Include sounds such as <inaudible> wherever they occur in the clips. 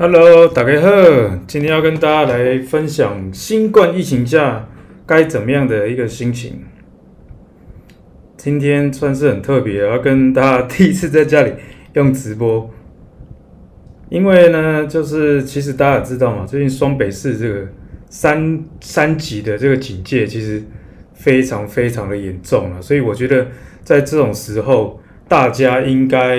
Hello，大家好，今天要跟大家来分享新冠疫情下该怎么样的一个心情。今天算是很特别，要跟大家第一次在家里用直播，因为呢，就是其实大家也知道嘛，最近双北市这个三三级的这个警戒其实非常非常的严重了，所以我觉得在这种时候，大家应该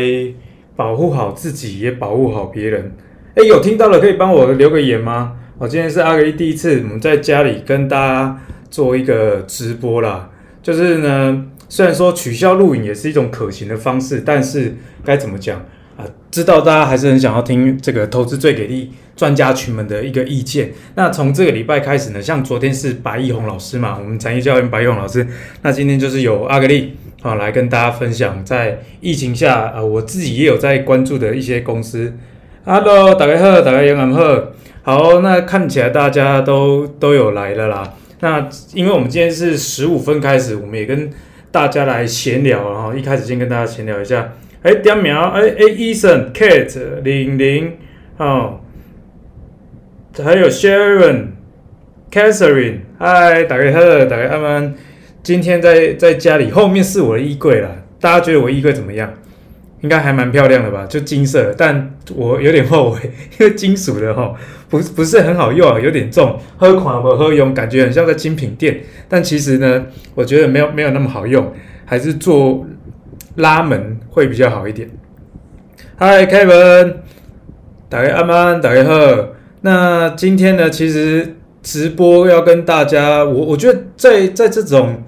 保护好自己，也保护好别人。哎，有听到了，可以帮我留个言吗？我今天是阿格力第一次，我们在家里跟大家做一个直播啦。就是呢，虽然说取消录影也是一种可行的方式，但是该怎么讲啊？知道大家还是很想要听这个投资最给力专家群们的一个意见。那从这个礼拜开始呢，像昨天是白义宏老师嘛，我们产业教练白义宏老师。那今天就是有阿格力啊来跟大家分享，在疫情下啊，我自己也有在关注的一些公司。Hello，大家好，大家晚好。好，那看起来大家都都有来了啦。那因为我们今天是十五分开始，我们也跟大家来闲聊，然后一开始先跟大家闲聊一下。哎，点苗，哎哎，Eason、Kate、玲玲，哦，还有 Sharon、Catherine，嗨，大家好，大家安安。今天在在家里，后面是我的衣柜啦。大家觉得我衣柜怎么样？应该还蛮漂亮的吧，就金色，但我有点后悔，<laughs> 因为金属的齁，不不是很好用，有点重，喝款不喝用，感觉很像在精品店，但其实呢，我觉得没有没有那么好用，还是做拉门会比较好一点。Hi Kevin，大家安安，大家好。那今天呢，其实直播要跟大家，我我觉得在在这种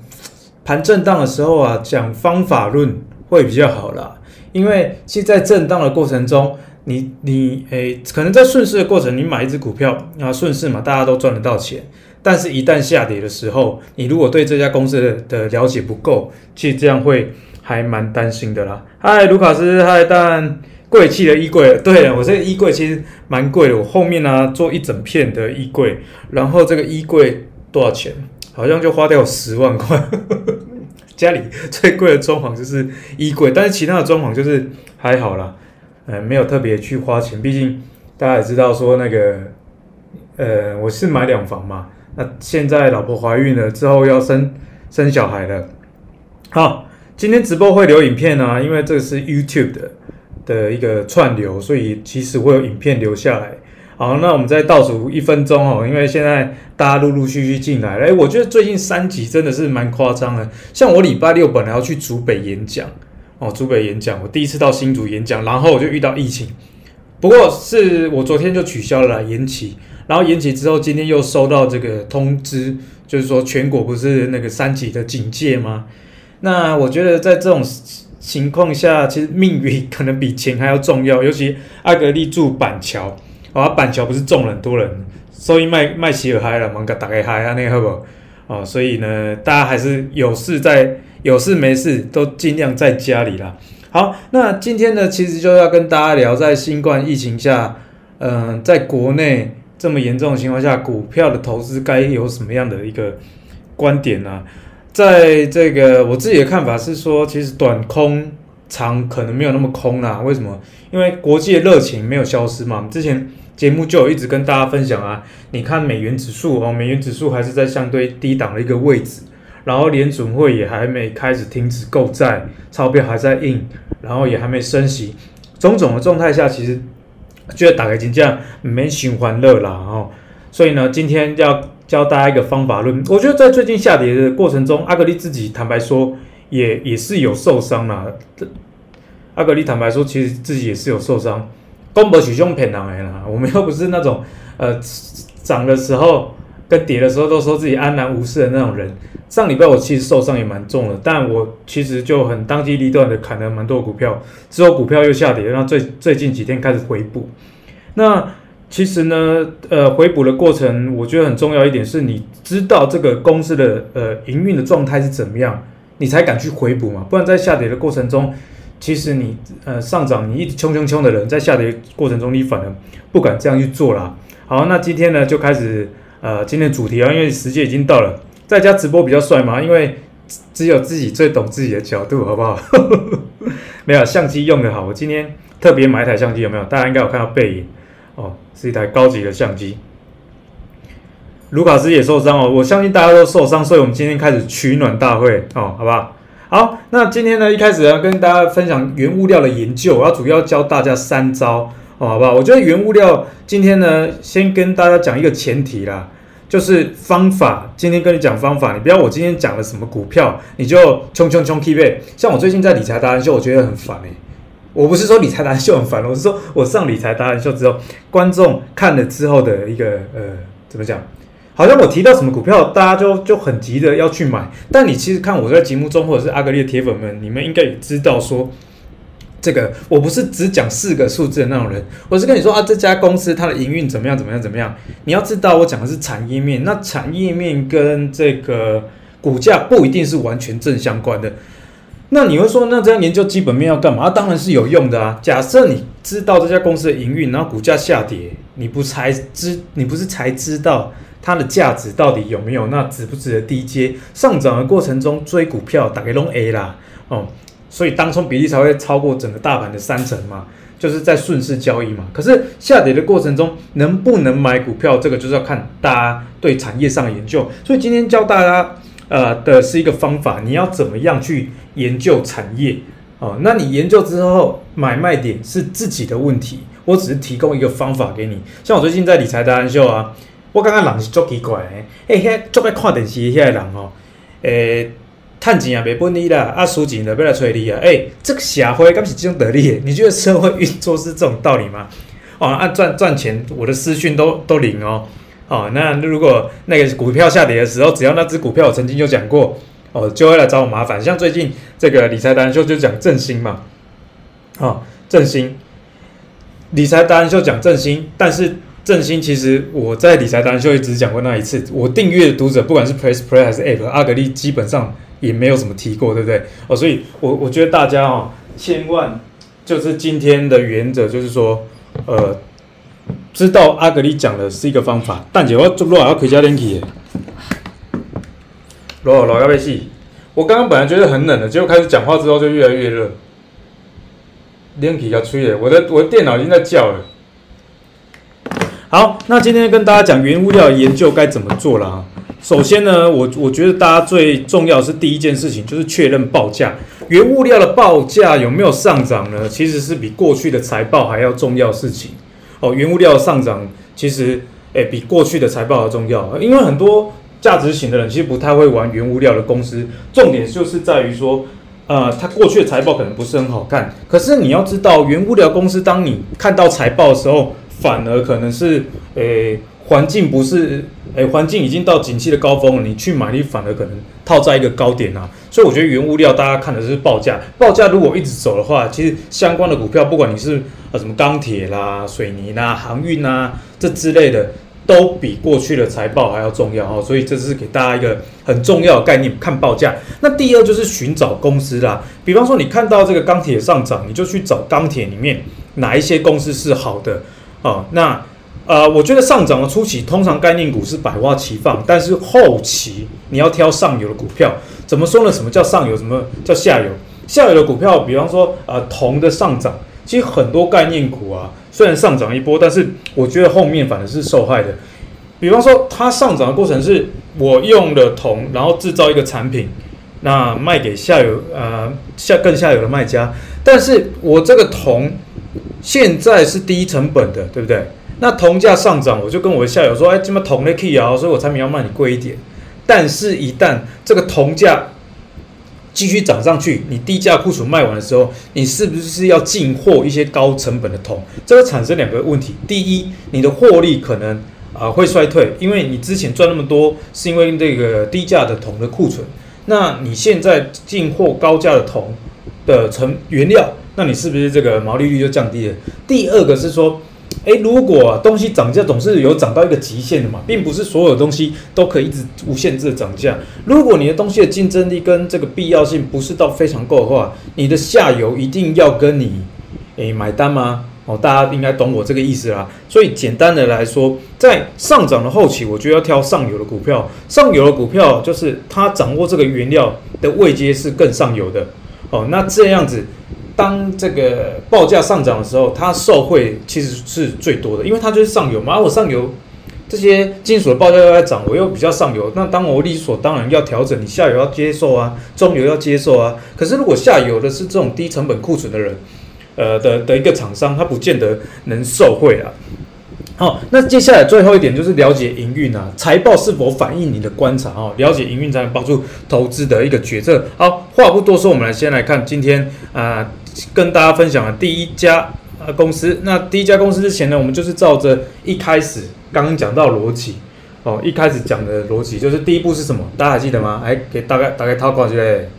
盘震荡的时候啊，讲方法论会比较好啦。因为其实在震荡的过程中，你你诶，可能在顺势的过程，你买一只股票啊，顺势嘛，大家都赚得到钱。但是，一旦下跌的时候，你如果对这家公司的的了解不够，其实这样会还蛮担心的啦。嗨，卢卡斯，嗨，但贵气的衣柜，对了，我这个衣柜其实蛮贵的，我后面呢、做一整片的衣柜，然后这个衣柜多少钱？好像就花掉十万块。家里最贵的装潢就是衣柜，但是其他的装潢就是还好啦，呃，没有特别去花钱。毕竟大家也知道说那个，呃，我是买两房嘛，那现在老婆怀孕了之后要生生小孩了。好，今天直播会留影片啊，因为这个是 YouTube 的的一个串流，所以其实会有影片留下来。好，那我们再倒数一分钟哦，因为现在大家陆陆续续进来了。诶，我觉得最近三级真的是蛮夸张的。像我礼拜六本来要去竹北演讲哦，竹北演讲，我第一次到新竹演讲，然后我就遇到疫情。不过是我昨天就取消了延期，然后延期之后，今天又收到这个通知，就是说全国不是那个三级的警戒吗？那我觉得在这种情况下，其实命运可能比钱还要重要，尤其阿格力住板桥。啊，板桥不是中了多人，所以卖卖起尔嗨了，忙个打开嗨啊，那个好不好？哦，所以呢，大家还是有事在，有事没事都尽量在家里啦。好，那今天呢，其实就要跟大家聊，在新冠疫情下，嗯、在国内这么严重的情况下，股票的投资该有什么样的一个观点呢、在这个我自己的看法是说，其实短空长可能没有那么空啦。为什么？因为国际的热情没有消失嘛。之前。节目就一直跟大家分享啊，你看美元指数哦，美元指数还是在相对低档的一个位置，然后联准会也还没开始停止购债，钞票还在印，然后也还没升息，种种的状态下，其实觉得打开金价没循环热啦哦，所以呢，今天要教大家一个方法论，我觉得在最近下跌的过程中，阿格力自己坦白说也也是有受伤啦，阿格力坦白说，其实自己也是有受伤。公博取凶骗人的啦，<laughs> 我们又不是那种呃涨的时候跟跌的时候都说自己安然无事的那种人。上礼拜我其实受伤也蛮重的，但我其实就很当机立断的砍了蛮多股票，之后股票又下跌，然后最最近几天开始回补。那其实呢，呃，回补的过程我觉得很重要一点是，你知道这个公司的呃营运的状态是怎么样，你才敢去回补嘛，不然在下跌的过程中。其实你呃上涨，你一直冲冲冲的人，在下跌过程中，你反而不敢这样去做啦。好，那今天呢就开始呃今天主题啊，因为时间已经到了，在家直播比较帅嘛，因为只有自己最懂自己的角度，好不好？<laughs> 没有相机用的好，我今天特别买一台相机，有没有？大家应该有看到背影哦，是一台高级的相机。卢卡斯也受伤哦，我相信大家都受伤，所以我们今天开始取暖大会哦，好不好？好，那今天呢，一开始要跟大家分享原物料的研究，我要主要教大家三招，好不好？我觉得原物料今天呢，先跟大家讲一个前提啦，就是方法。今天跟你讲方法，你不要我今天讲了什么股票，你就冲冲冲 keep it。像我最近在理财达人秀，我觉得很烦诶。我不是说理财达人秀很烦，我是说我上理财达人秀之后，观众看了之后的一个呃，怎么讲？好像我提到什么股票，大家就就很急的要去买。但你其实看我在节目中，或者是阿格力的铁粉们，你们应该也知道说，这个我不是只讲四个数字的那种人，我是跟你说啊，这家公司它的营运怎么样怎么样怎么样。你要知道，我讲的是产业面，那产业面跟这个股价不一定是完全正相关的。那你会说，那这样研究基本面要干嘛？当然是有用的啊。假设你知道这家公司的营运，然后股价下跌，你不才知，你不是才知道它的价值到底有没有？那值不值得低接？上涨的过程中追股票，大概拢 A 啦，哦，所以当冲比例才会超过整个大盘的三成嘛，就是在顺势交易嘛。可是下跌的过程中，能不能买股票，这个就是要看大家对产业上的研究。所以今天教大家。呃，的是一个方法，你要怎么样去研究产业哦？那你研究之后买卖点是自己的问题，我只是提供一个方法给你。像我最近在理财达人秀啊，我感觉人是足奇怪的，诶、欸，遐足爱看电视的遐个人哦，诶、欸，赚钱也没本事啦，啊，输钱的要来找你啊，诶、欸，这个社会敢是这种道理？你觉得社会运作是这种道理吗？哦，啊，赚赚钱，我的私讯都都灵哦。哦，那如果那个股票下跌的时候，只要那只股票我曾经就讲过，哦，就会来找我麻烦。像最近这个理财达人秀就讲振兴嘛，哦，振兴，理财达人秀讲振兴，但是振兴其实我在理财达人秀也只讲过那一次。我订阅的读者不管是 Press Play 还是 App，阿格力基本上也没有什么提过，对不对？哦，所以我我觉得大家哦，千万就是今天的原则就是说，呃。知道阿格力讲的是一个方法，但是我做落要开加冷气，落落要被死。我刚刚本来觉得很冷的，结果开始讲话之后就越来越热，冷气要吹的，我的我的电脑已经在叫了。好，那今天跟大家讲原物料研究该怎么做了啊？首先呢，我我觉得大家最重要是第一件事情就是确认报价，原物料的报价有没有上涨呢？其实是比过去的财报还要重要事情。哦，原物料上涨其实诶、比过去的财报要重要，因为很多价值型的人其实不太会玩原物料的公司。重点就是在于说，呃，它过去的财报可能不是很好看，可是你要知道，原物料公司当你看到财报的时候，反而可能是诶。环境不是，诶，环境已经到景气的高峰了，你去买，你反而可能套在一个高点啊。所以我觉得原物料大家看的是报价，报价如果一直走的话，其实相关的股票，不管你是呃什么钢铁啦、水泥啦、航运啊这之类的，都比过去的财报还要重要哦。所以这是给大家一个很重要的概念，看报价。那第二就是寻找公司啦，比方说你看到这个钢铁上涨，你就去找钢铁里面哪一些公司是好的啊，那。呃，我觉得上涨的初期，通常概念股是百花齐放，但是后期你要挑上游的股票。怎么说呢？什么叫上游？什么叫下游？下游的股票，比方说，呃，铜的上涨，其实很多概念股啊，虽然上涨一波，但是我觉得后面反而是受害的。比方说，它上涨的过程是我用了铜，然后制造一个产品，那卖给下游，呃，下更下游的卖家，但是我这个铜现在是低成本的，对不对？那铜价上涨，我就跟我的下游说：“哎，这么铜的可以啊，所以我产品要卖你贵一点。但是，一旦这个铜价继续涨上去，你低价库存卖完的时候，你是不是要进货一些高成本的铜？这会产生两个问题：第一，你的获利可能啊、会衰退，因为你之前赚那么多是因为这个低价的铜的库存。那你现在进货高价的铜的成原料，那你是不是这个毛利率就降低了？第二个是说。”诶，如果东西涨价总是有涨到一个极限的嘛，并不是所有东西都可以一直无限制的涨价。如果你的东西的竞争力跟这个必要性不是到非常够的话，你的下游一定要跟你诶买单吗？哦，大家应该懂我这个意思啦。所以简单的来说，在上涨的后期，我觉得要挑上游的股票。上游的股票就是它掌握这个原料的位阶是更上游的。哦，那这样子。当这个报价上涨的时候，它受惠其实是最多的，因为它就是上游嘛。而我上游这些金属的报价又在涨，我又比较上游，那当我理所当然要调整，你下游要接受啊，中游要接受啊。可是如果下游的是这种低成本库存的人，呃的的一个厂商，他不见得能受惠啊。好，那接下来最后一点就是了解营运啊，财报是否反映你的观察哦？了解营运才能帮助投资的一个决策。好，话不多说，我们来先来看今天啊、跟大家分享的第一家呃公司。那第一家公司之前呢，我们就是照着一开始刚刚讲到逻辑哦，一开始讲的逻辑就是第一步是什么？大家还记得吗？哎，给大概大概套过去嘞。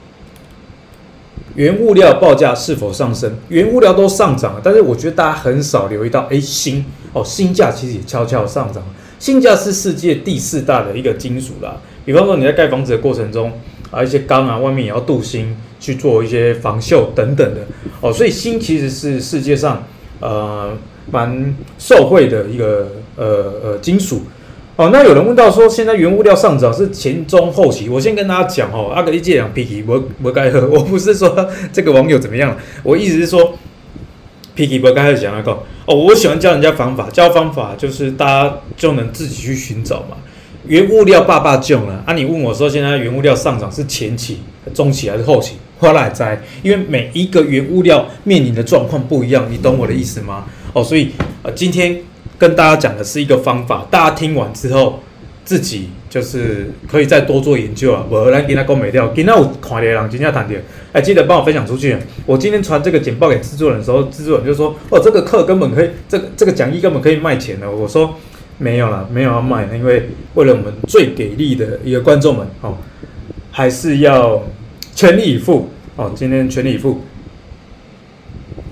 原物料报价是否上升？原物料都上涨了，但是我觉得大家很少留意到，哎，锌哦，锌价其实也悄悄上涨。锌价是世界第四大的一个金属啦。比方说你在盖房子的过程中啊，一些钢啊，外面也要镀锌去做一些防锈等等的哦，所以锌其实是世界上呃蛮受惠的一个呃呃金属。哦，那有人问到说，现在原物料上涨是前中后期？我先跟大家讲哦，阿格力借两 P 我我该喝，我不是说这个网友怎么样，我意思是说，P 我该喝讲那个哦，我喜欢教人家方法，教方法就是大家就能自己去寻找嘛。原物料爸爸囧了啊！你问我说，现在原物料上涨是前期、中期还是后期？后来在，因为每一个原物料面临的状况不一样，你懂我的意思吗？哦，所以呃，今天。跟大家讲的是一个方法，大家听完之后，自己就是可以再多做研究啊。我来给他购买掉，今天我看的人今天谈的，哎，记得帮我分享出去。我今天传这个简报给制作人的时候，制作人就说：“哦，这个课根本可以，这个这个讲义根本可以卖钱的。”我说：“没有了，没有要卖，因为为了我们最给力的一个观众们，哦，还是要全力以赴。哦，今天全力以赴。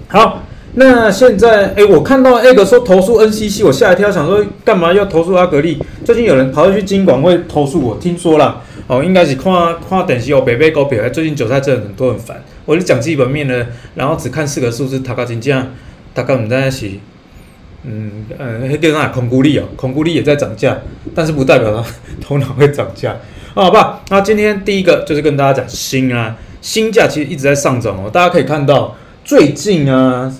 好。”那现在，哎，我看到 A 哥说投诉 NCC，我吓一跳，想说干嘛要投诉阿格力？最近有人跑去金管会投诉我，听说了，哦，应该是看看电视哦，北北高票，最近韭菜真的很多很烦。我就讲基本面呢，然后只看四个数字，他搞金价，大概我们在一起，嗯嗯，那个那控股力哦，控股力也在涨价，但是不代表它 <laughs> 头脑会涨价，哦，好吧？那今天第一个就是跟大家讲锌啊，锌价其实一直在上涨哦，大家可以看到最近啊。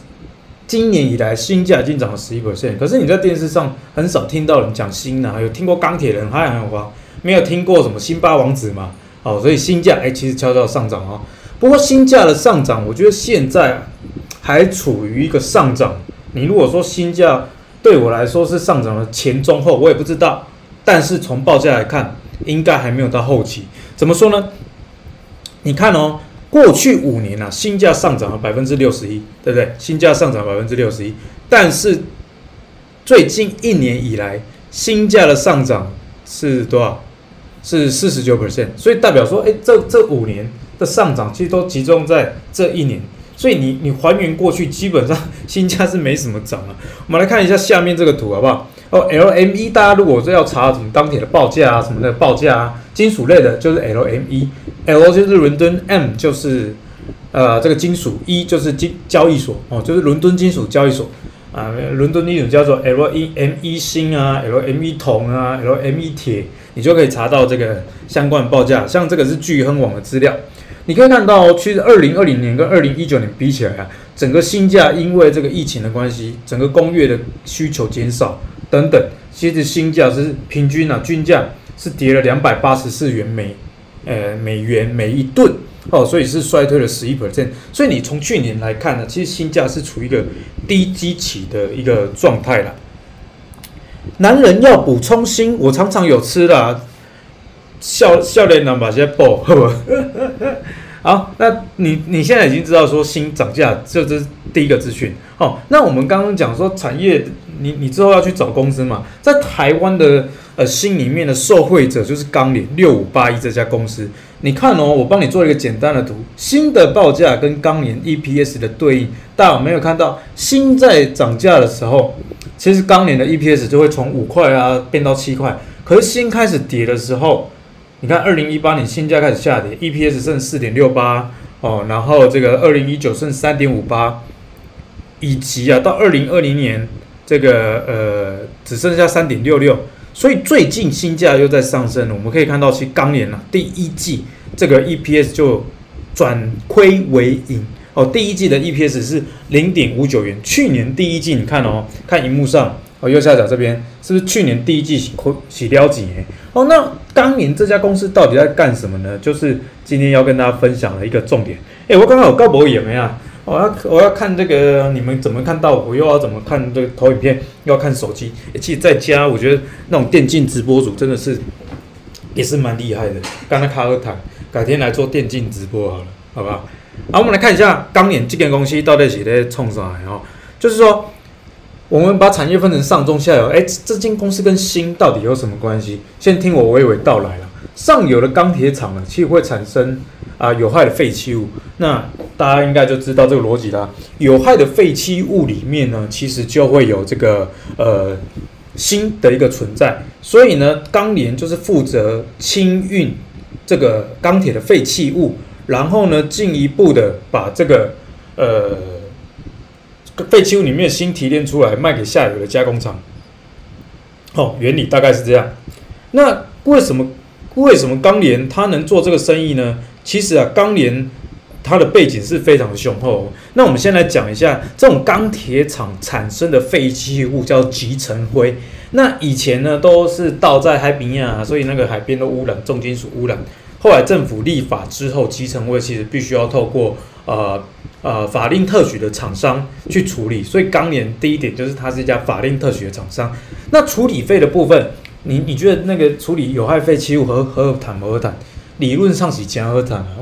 今年以来，新价已经涨了十一 percent。可是你在电视上很少听到人讲锌啊，有听过钢铁人，还有吗？没有听过什么辛巴王子嘛？哦，所以新价哎，其实悄悄上涨哦。不过新价的上涨，我觉得现在还处于一个上涨。你如果说新价对我来说是上涨的前中后，我也不知道。但是从报价来看，应该还没有到后期。怎么说呢？你看哦。过去五年啊，新价上涨了百分之六十一，对不对？新价上涨百分之六十一，但是最近一年以来，新价的上涨是多少？是四十九 percent。所以代表说，哎，这这五年的上涨其实都集中在这一年。所以你你还原过去，基本上新价是没什么涨了。我们来看一下下面这个图，好不好？哦，LME，大家如果说要查什么钢铁的报价啊，什么的报价啊，金属类的，就是 LME，L 就是伦敦，M 就是呃这个金属，E 就是金交易所哦，就是伦敦金属交易所啊，伦敦金属叫做 LME 锌啊，LME 铜啊，LME 铁，你就可以查到这个相关报价。像这个是巨亨网的资料，你可以看到，其实二零二零年跟二零一九年比起来啊，整个新价因为这个疫情的关系，整个工业的需求减少。等等，其实新价是平均啊，均价是跌了两百八十四元每，呃美元每一吨哦，所以是衰退了十一 percent。所以你从去年来看呢，其实新价是处于一个低基期的一个状态了。男人要补充锌，我常常有吃的，笑笑脸男把些爆，好？那你你现在已经知道说锌涨价，这这是第一个资讯。哦，那我们刚刚讲说产业。你你之后要去找公司嘛？在台湾的呃锌里面的受惠者就是钢联六五八一这家公司。你看哦，我帮你做一个简单的图，锌的报价跟钢联 EPS 的对应，大家有没有看到？锌在涨价的时候，其实钢联的 EPS 就会从五块啊变到七块。可是锌开始跌的时候，你看二零一八年新价开始下跌，EPS 剩四点六八哦，然后这个二零一九剩三点五八，以及啊到二零二零年。这个呃只剩下三点六六，所以最近新价又在上升了。我们可以看到，其实钢联啊第一季这个 EPS 就转亏为盈哦，第一季的 EPS 是零点五九元。去年第一季你看哦，看荧幕上哦，右下角这边是不是去年第一季亏洗掉几年？哦，那钢联这家公司到底在干什么呢？就是今天要跟大家分享的一个重点。哎，我刚刚有高博也没啊？我要我要看这个，你们怎么看到我？又要怎么看这个投影片？又要看手机？其实在家，我觉得那种电竞直播主真的是也是蛮厉害的。刚才卡尔坦，改天来做电竞直播好了，好不好？好，我们来看一下钢联这间公司到底是在冲啥？哈，就是说，我们把产业分成上中下游。哎，这间公司跟锌到底有什么关系？先听我娓娓道来了。上游的钢铁厂呢，其实会产生啊、有害的废弃物。那大家应该就知道这个逻辑啦。有害的废弃物里面呢，其实就会有这个呃锌的一个存在。所以呢，钢联就是负责清运这个钢铁的废弃物，然后呢，进一步的把这个呃废弃物里面的锌提炼出来，卖给下游的加工厂。哦，原理大概是这样。那为什么？为什么钢联它能做这个生意呢？其实啊，钢联它的背景是非常的雄厚。那我们先来讲一下这种钢铁厂产生的废弃物叫集成灰。那以前呢都是倒在海边啊，所以那个海边的污染，重金属污染。后来政府立法之后，集成灰其实必须要透过呃呃法令特许的厂商去处理。所以钢联第一点就是它是一家法令特许的厂商。那处理费的部分。你你觉得那个处理有害废弃物和和谈何谈？理论上是讲和谈啊？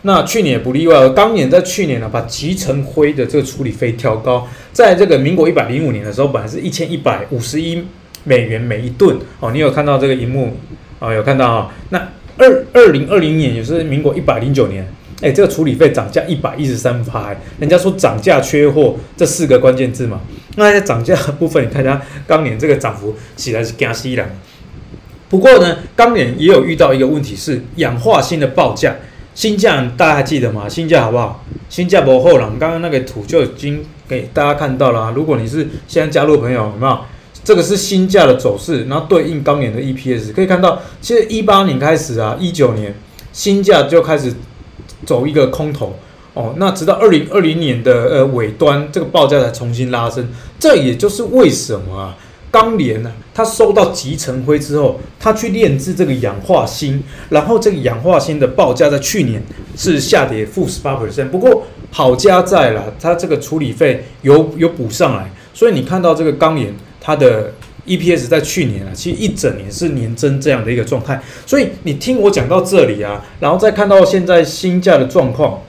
那去年也不例外，钢联在去年呢，把集成灰的这个处理费调高，在这个民国一百零五年的时候，本来是一千一百五十一美元每一吨哦。你有看到这个荧幕哦？有看到哈？那二二零二零年也是民国一百零九年。哎，这个处理费涨价一百一十三趴，人家说涨价缺货这四个关键字嘛。那在涨价的部分，你看一下钢联这个涨幅起来是惊死人。不过呢，钢联也有遇到一个问题是氧化锌的报价，新价大家还记得吗？新价好不好？新价不后了，刚刚那个图就已经给大家看到了。啊如果你是现在加入朋友，有没有？这个是新价的走势，然后对应钢联的 EPS，可以看到，其实一八年开始啊，一九年新价就开始。走一个空头哦，那直到二零二零年的呃尾端，这个报价才重新拉升。这也就是为什么啊，钢联呢，它收到集成灰之后，它去炼制这个氧化锌，然后这个氧化锌的报价在去年是下跌负十八 percent。不过好家在了，它这个处理费有有补上来，所以你看到这个钢联它的。EPS 在去年啊，其实一整年是年增这样的一个状态，所以你听我讲到这里啊，然后再看到现在新价的状况，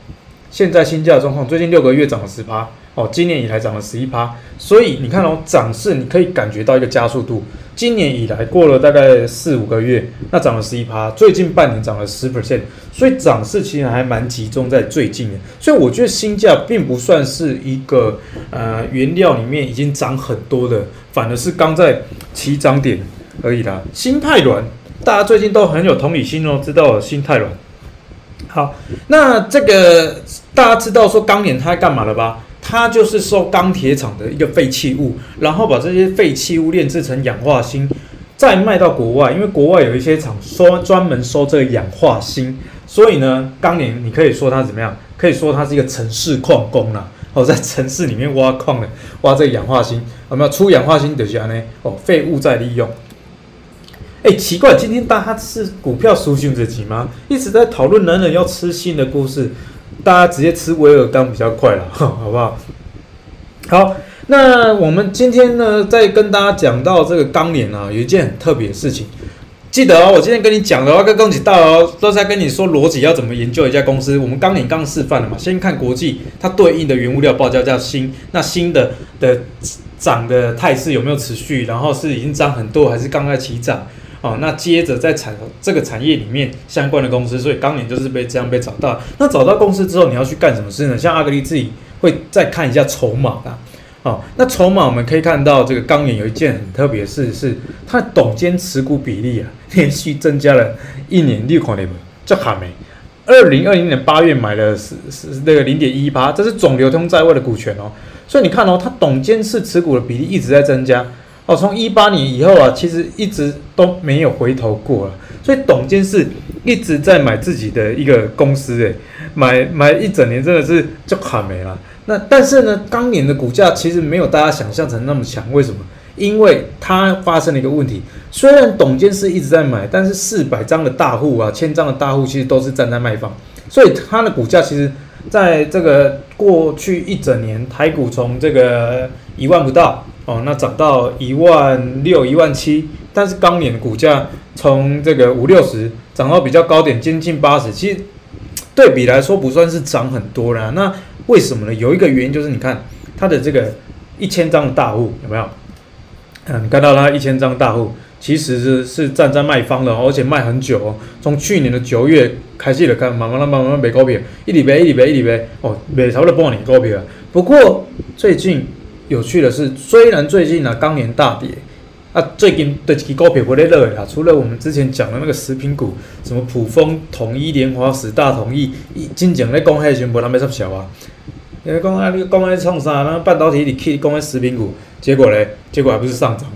现在新价的状况，最近六个月涨了十趴，哦，今年以来涨了十一趴，所以你看哦，涨势你可以感觉到一个加速度。今年以来过了大概四五个月，那涨了十一趴，最近半年涨了十 percent，所以涨势其实还蛮集中在最近的。所以我觉得新价并不算是一个呃原料里面已经涨很多的，反而是刚在起涨点而已啦。心太软，大家最近都很有同理心哦，知道心太软。好，那这个大家知道说钢联它干嘛了吧？它就是收钢铁厂的一个废弃物，然后把这些废弃物炼制成氧化锌，再卖到国外。因为国外有一些厂说专门收这个氧化锌，所以呢，钢联你可以说它怎么样？可以说它是一个城市矿工啦。哦，在城市里面挖矿的，挖这个氧化锌，有没有出氧化锌的这样呢？哦，废物再利用。哎，奇怪，今天大家是股票书讯这集吗？一直在讨论男人要吃锌的故事。大家直接吃威尔钢比较快了，<laughs> 好不好？好，那我们今天呢，再跟大家讲到这个钢联啊，有一件很特别的事情。记得哦，我今天跟你讲的话，跟恭喜到哦，都在跟你说逻辑要怎么研究一家公司。我们钢联刚示范了嘛，先看国际它对应的原物料报价叫锌，那锌的的涨的态势有没有持续？然后是已经涨很多，还是刚在起涨？哦，那接着在产这个产业里面相关的公司，所以钢联就是被这样被找到。那找到公司之后，你要去干什么事呢？像阿格力自己会再看一下筹码啊。哦，那筹码我们可以看到，这个钢联有一件很特别的事，是它董监持股比例啊，<laughs> 连续增加了一年六块零，这还没。二零二零年八月买了是是那个零点一八，这是总流通在外的股权哦。所以你看哦，它董监事持股的比例一直在增加。哦，从一八年以后啊，其实一直都没有回头过了。所以董监事一直在买自己的一个公司，诶，买买一整年真的是就卡没了。那但是呢，当年的股价其实没有大家想象成那么强，为什么？因为它发生了一个问题，虽然董监事一直在买，但是四百张的大户啊，千张的大户其实都是站在卖方，所以它的股价其实在这个过去一整年，台股从这个一万不到哦，那涨到一万六、一万七，但是钢联的股价从这个五六十涨到比较高点，接近八十，其实对比来说不算是涨很多啦。那为什么呢？有一个原因就是你看它的这个一千张的大户有没有？嗯，你看到它一千张大户，其实是是站在卖方的，而且卖很久哦。从去年的九月开始了，看慢慢慢、慢慢卖股票，一礼拜、一礼拜、一礼拜，哦，卖差不多半年股票。不过最近有趣的是，虽然最近呢钢联大跌，啊，最近的几个股票不太热啊。除了我们之前讲的那个食品股，什么普丰、统一、联华、十大、统一，一真正咧讲迄些无人要插小啊。因为讲啊，你讲在创啥？那半导体你去讲在食品股，结果嘞，结果还不是上涨，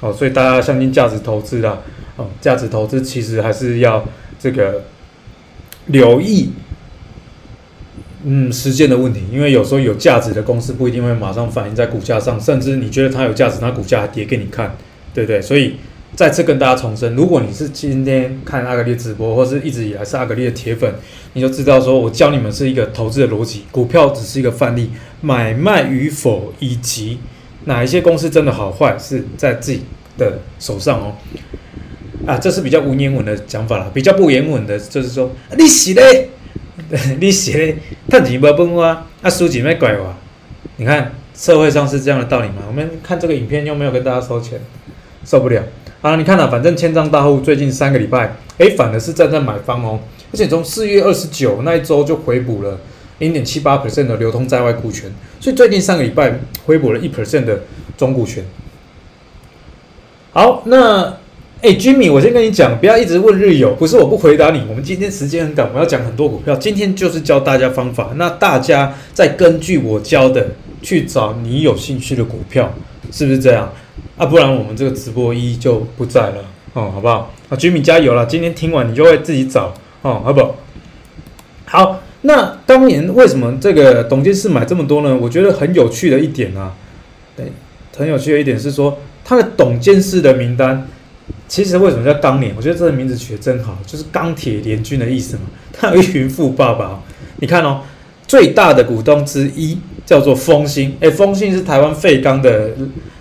哦，所以大家相信价值投资啦，哦，价值投资其实还是要这个留意，嗯，时间的问题，因为有时候有价值的公司不一定会马上反映在股价上，甚至你觉得它有价值，它股价还跌给你看，对对？所以。再次跟大家重申，如果你是今天看阿格力直播，或是一直以来是阿格力的铁粉，你就知道说，我教你们是一个投资的逻辑，股票只是一个范例，买卖与否以及哪一些公司真的好坏是在自己的手上哦。啊，这是比较文言文的讲法了，比较不言文的，就是说，你是嘞，你是嘞，赚钱不笨哇，啊，输钱没拐哇。你看社会上是这样的道理吗？我们看这个影片又没有跟大家收钱，受不了。啊，你看啊，反正千张大户最近三个礼拜，哎，反而是站在买方哦，而且从四月二十九那一周就回补了零点七八 percent 的流通在外股权，所以最近三个礼拜回补了一 percent 的总股权。好，那哎，Jimmy，我先跟你讲，不要一直问日友，不是我不回答你，我们今天时间很赶，我要讲很多股票，今天就是教大家方法，那大家再根据我教的去找你有兴趣的股票，是不是这样？啊，不然我们这个直播一就不在了哦，好不好？啊，Jimmy 加油了！今天听完你就会自己找哦，好不好？好，那当年为什么这个董监事买这么多呢？我觉得很有趣的一点啊，对，很有趣的一点是说，他的董监事的名单，其实为什么叫当年？我觉得这个名字取得真好，就是钢铁联军的意思嘛。他有一群富爸爸，你看哦，最大的股东之一叫做丰兴，诶，丰兴是台湾废钢的。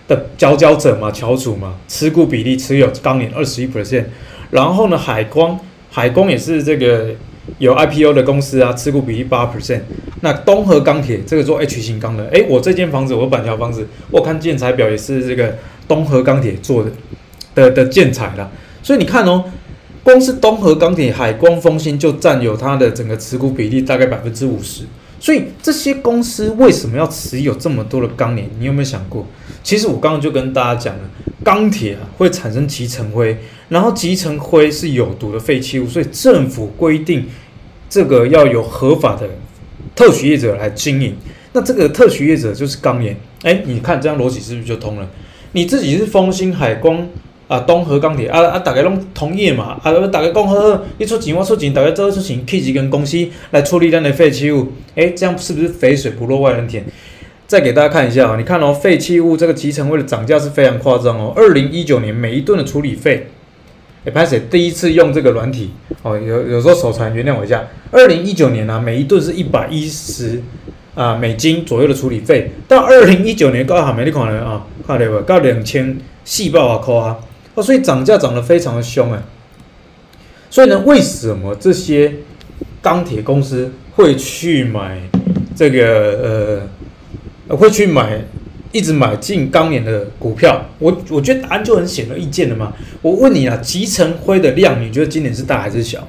的佼佼者嘛，翘楚嘛，持股比例持有钢联二十一 percent，然后呢，海光，海光也是这个有 IPO 的公司啊，持股比例八 percent。那东和钢铁这个做 H 型钢的，诶，我这间房子，我板桥房子，我看建材表也是这个东和钢铁做的的的建材啦。所以你看哦，光是东和钢铁、海光、丰兴就占有它的整个持股比例大概百分之五十。所以这些公司为什么要持有这么多的钢联？你有没有想过？其实我刚刚就跟大家讲了，钢铁啊会产生集成灰，然后集成灰是有毒的废弃物，所以政府规定这个要有合法的特许业者来经营。那这个特许业者就是钢联。哎，你看这样逻辑是不是就通了？你自己是丰兴、海光。啊，东河钢铁啊啊，大家拢同业嘛？啊，大家讲好好，你出钱我出钱，大家做出钱，去一间公司来处理咱的废弃物。诶，这样是不是肥水不落外人田？再给大家看一下啊，你看哦，废弃物这个集成灰的涨价是非常夸张哦。二零一九年每一吨的处理费，诶，拍谁第一次用这个软体哦？有有时候手残，原谅我一下。二零一九年啊，每一吨是一百一十啊美金左右的处理费，到二零一九年刚好没你看了啊，看到不？到两千四百啊块啊。哦，所以涨价涨得非常的凶哎，所以呢，为什么这些钢铁公司会去买这个呃，会去买一直买进钢联的股票？我我觉得答案就很显而易见了嘛。我问你啊，集成灰的量，你觉得今年是大还是小？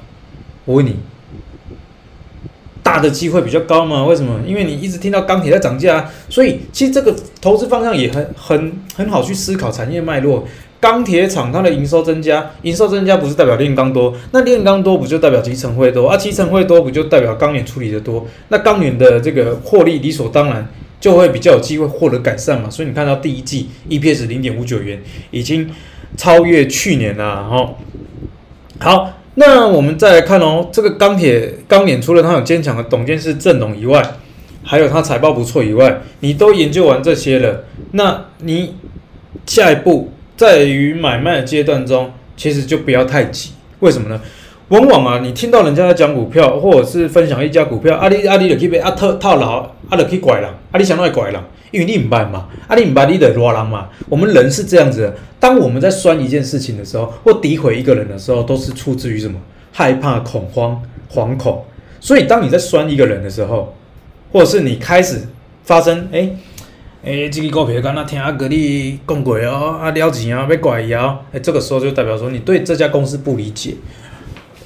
我问你，大的机会比较高吗？为什么？因为你一直听到钢铁在涨价，所以其实这个投资方向也很很很好去思考产业脉络。钢铁厂它的营收增加，营收增加不是代表炼钢多，那炼钢多不就代表集成灰多啊？集成灰多不就代表钢联处理的多？那钢联的这个获利理所当然就会比较有机会获得改善嘛。所以你看到第一季 EPS 零点五九元，已经超越去年了。然后好，那我们再来看哦，这个钢铁钢链除了它有坚强的董监事阵容以外，还有它财报不错以外，你都研究完这些了，那你下一步在于买卖的阶段中，其实就不要太急。为什么呢？往往啊，你听到人家在讲股票，或者是分享一家股票，啊你啊你就去被啊套套牢，啊就去拐了，阿里想到拐了，因为你唔办嘛，啊你唔办你的罗浪嘛。我们人是这样子的，当我们在酸一件事情的时候，或诋毁一个人的时候，都是出自于什么？害怕、恐慌、惶恐。所以，当你在酸一个人的时候，或者是你开始发生，哎哎，这个股票刚刚听阿格力讲过哦，啊了钱啊，被拐腰，哎，这个时候就代表说你对这家公司不理解。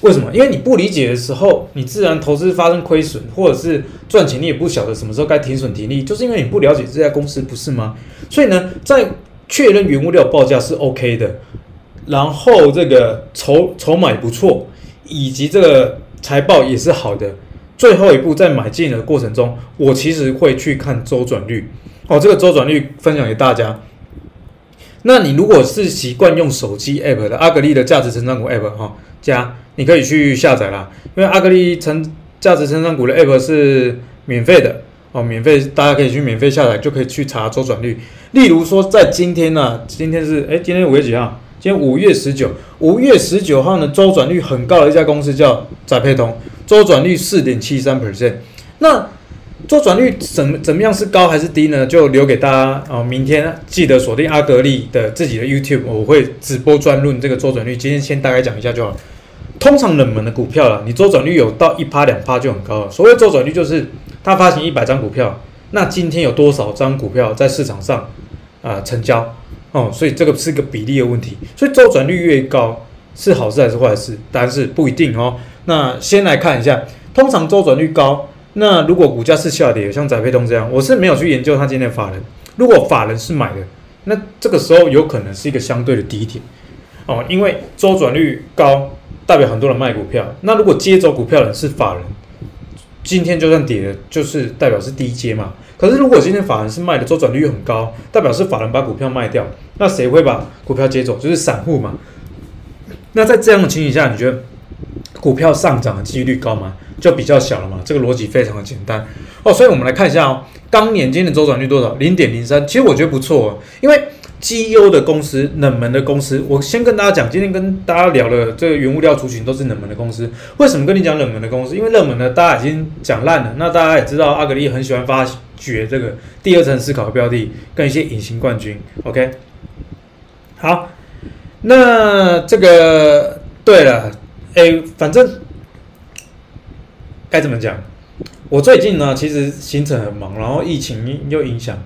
为什么？因为你不理解的时候，你自然投资发生亏损，或者是赚钱，你也不晓得什么时候该停损停利，就是因为你不了解这家公司，不是吗？所以呢，在确认原物料报价是 OK 的，然后这个筹筹码不错，以及这个财报也是好的，最后一步在买进的过程中，我其实会去看周转率哦，这个周转率分享给大家。那你如果是习惯用手机 app 的阿格力的价值成长股 app 哈，加你可以去下载啦，因为阿格力成价值成长股的 app 是免费的哦，免费大家可以去免费下载，就可以去查周转率。例如说在今天呢、今天是诶，今天五月几号？今天五月十九，五月十九号呢，周转率很高的一家公司叫宅配通，周转率四点七三 percent。那周转率怎么怎么样是高还是低呢？就留给大家、哦！明天记得锁定阿格力的自己的 YouTube，我会直播专论这个周转率。今天先大概讲一下就好。通常冷门的股票了，你周转率有到一趴两趴就很高了。所谓周转率就是它发行一百张股票，那今天有多少张股票在市场上啊、成交哦？所以这个是一个比例的问题。所以周转率越高是好事还是坏事？答案是不一定哦。那先来看一下，通常周转率高。那如果股价是下跌，像宅配通这样，我是没有去研究它今天的法人。如果法人是买的，那这个时候有可能是一个相对的低点哦，因为周转率高代表很多人卖股票。那如果接走股票的人是法人，今天就算跌了，就是代表是低接嘛。可是如果今天法人是卖的，周转率很高，代表是法人把股票卖掉，那谁会把股票接走？就是散户嘛。那在这样的情形下，你觉得股票上涨的几率高吗？就比较小了嘛，这个逻辑非常的简单哦，所以我们来看一下哦，钢年今天的周转率多少？零点零三，其实我觉得不错哦，因为绩优的公司、冷门的公司，我先跟大家讲，今天跟大家聊的这个原物料族群都是冷门的公司。为什么跟你讲冷门的公司？因为热门的大家已经讲烂了，那大家也知道阿格力很喜欢发掘这个第二层思考的标的，跟一些隐形冠军。OK，好，那这个对了，哎，反正。该怎么讲？我最近呢，其实行程很忙，然后疫情又影响，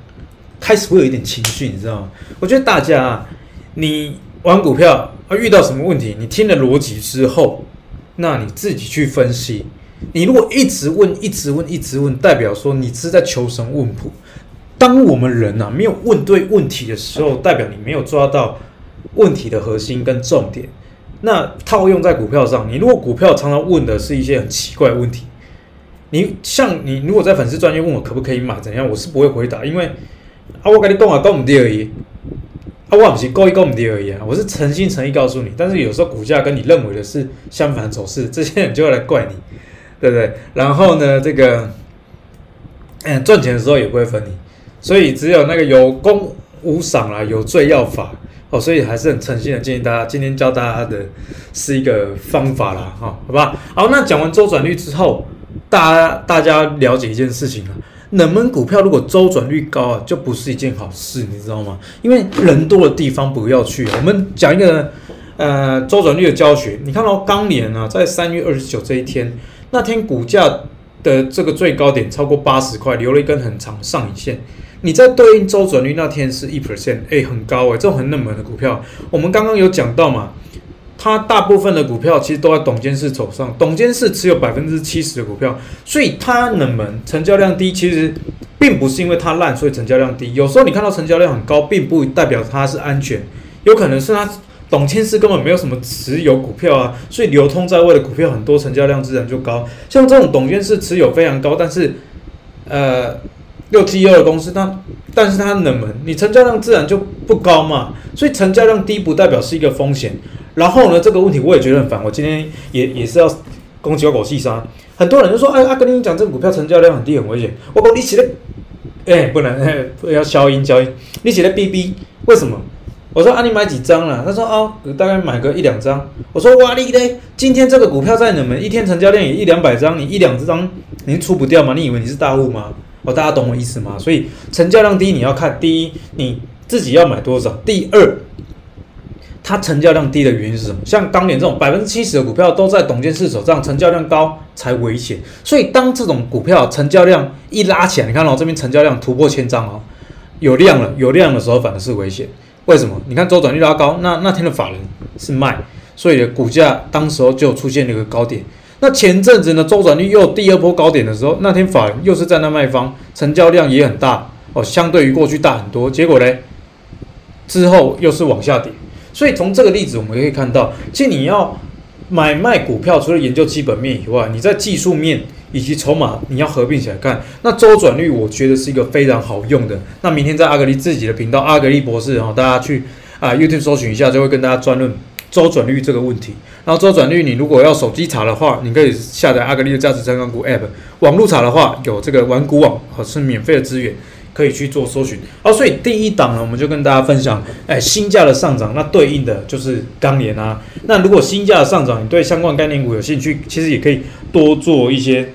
开始会有一点情绪，你知道吗？我觉得大家啊，你玩股票啊，遇到什么问题，你听了逻辑之后，那你自己去分析。你如果一直问、一直问、一直问，代表说你是在求神问卜。当我们人呐、啊、没有问对问题的时候，代表你没有抓到问题的核心跟重点。那套用在股票上，你如果股票常常问的是一些很奇怪的问题。你像你如果在粉丝专业问我可不可以买怎样，我是不会回答，因为啊我跟你讲啊，讲唔对而已，啊我不是故意讲唔对而已啊，我是诚心诚意告诉你。但是有时候股价跟你认为的是相反走势，这些人就会来怪你，<laughs> 对不对？然后呢，这个嗯赚钱的时候也不会分你，所以只有那个有功无赏啦，有罪要罚哦。所以还是很诚心的建议大家，今天教大家的是一个方法啦，哈，好吧？好，那讲完周转率之后。大家大家了解一件事情了，冷门股票如果周转率高啊，就不是一件好事，你知道吗？因为人多的地方不要去。我们讲一个呃周转率的教学，你看到钢联啊，在三月二十九这一天，那天股价的这个最高点超过八十块，留了一根很长上影线。你在对应周转率那天是一 percent，哎，很高哎，这种很冷门的股票，我们刚刚有讲到嘛。它大部分的股票其实都在董监事手上，董监事持有百分之七十的股票，所以它冷门，成交量低，其实并不是因为它烂，所以成交量低。有时候你看到成交量很高，并不代表它是安全，有可能是它董监事根本没有什么持有股票啊，所以流通在外的股票很多，成交量自然就高。像这种董监事持有非常高，但是呃六绩优的公司，它但是它冷门，你成交量自然就不高嘛，所以成交量低不代表是一个风险。然后呢，这个问题我也觉得很烦。我今天也也是要攻击狗细沙，很多人就说：“哎，阿哥，你讲这个股票成交量很低，很危险。”我讲你写的，哎，不能，哎，要消音消音。你写的 BB，为什么？我说：“啊，你买几张了？”他说：“哦，大概买个一两张。”我说：“哇你嘞，今天这个股票在你们一天成交量也一两百张，你一两张你出不掉吗？你以为你是大户吗？哦，大家懂我意思吗？所以成交量低，你要看第一，你自己要买多少；第二。”它成交量低的原因是什么？像当年这种百分之七十的股票都在董监事手上，成交量高才危险。所以当这种股票成交量一拉起来，你看到这边成交量突破千张哦，有量了，有量的时候反而是危险。为什么？你看周转率拉高，那那天的法人是卖，所以股价当时候就出现了一个高点。那前阵子呢，周转率又第二波高点的时候，那天法人又是在那卖方，成交量也很大哦，相对于过去大很多。结果呢，之后又是往下跌。所以从这个例子，我们可以看到，其实你要买卖股票，除了研究基本面以外，你在技术面以及筹码，你要合并起来看。那周转率，我觉得是一个非常好用的。那明天在阿格力自己的频道，阿格力博士，然后大家去啊 YouTube 搜寻一下，就会跟大家专论周转率这个问题。然后周转率，你如果要手机查的话，你可以下载阿格力的价值成长股 App；网络查的话，有这个玩股网，是免费的资源。可以去做搜寻哦，所以第一档呢，我们就跟大家分享，哎，新价的上涨，那对应的就是钢联啊。那如果新价的上涨，你对相关概念股有兴趣，其实也可以多做一些，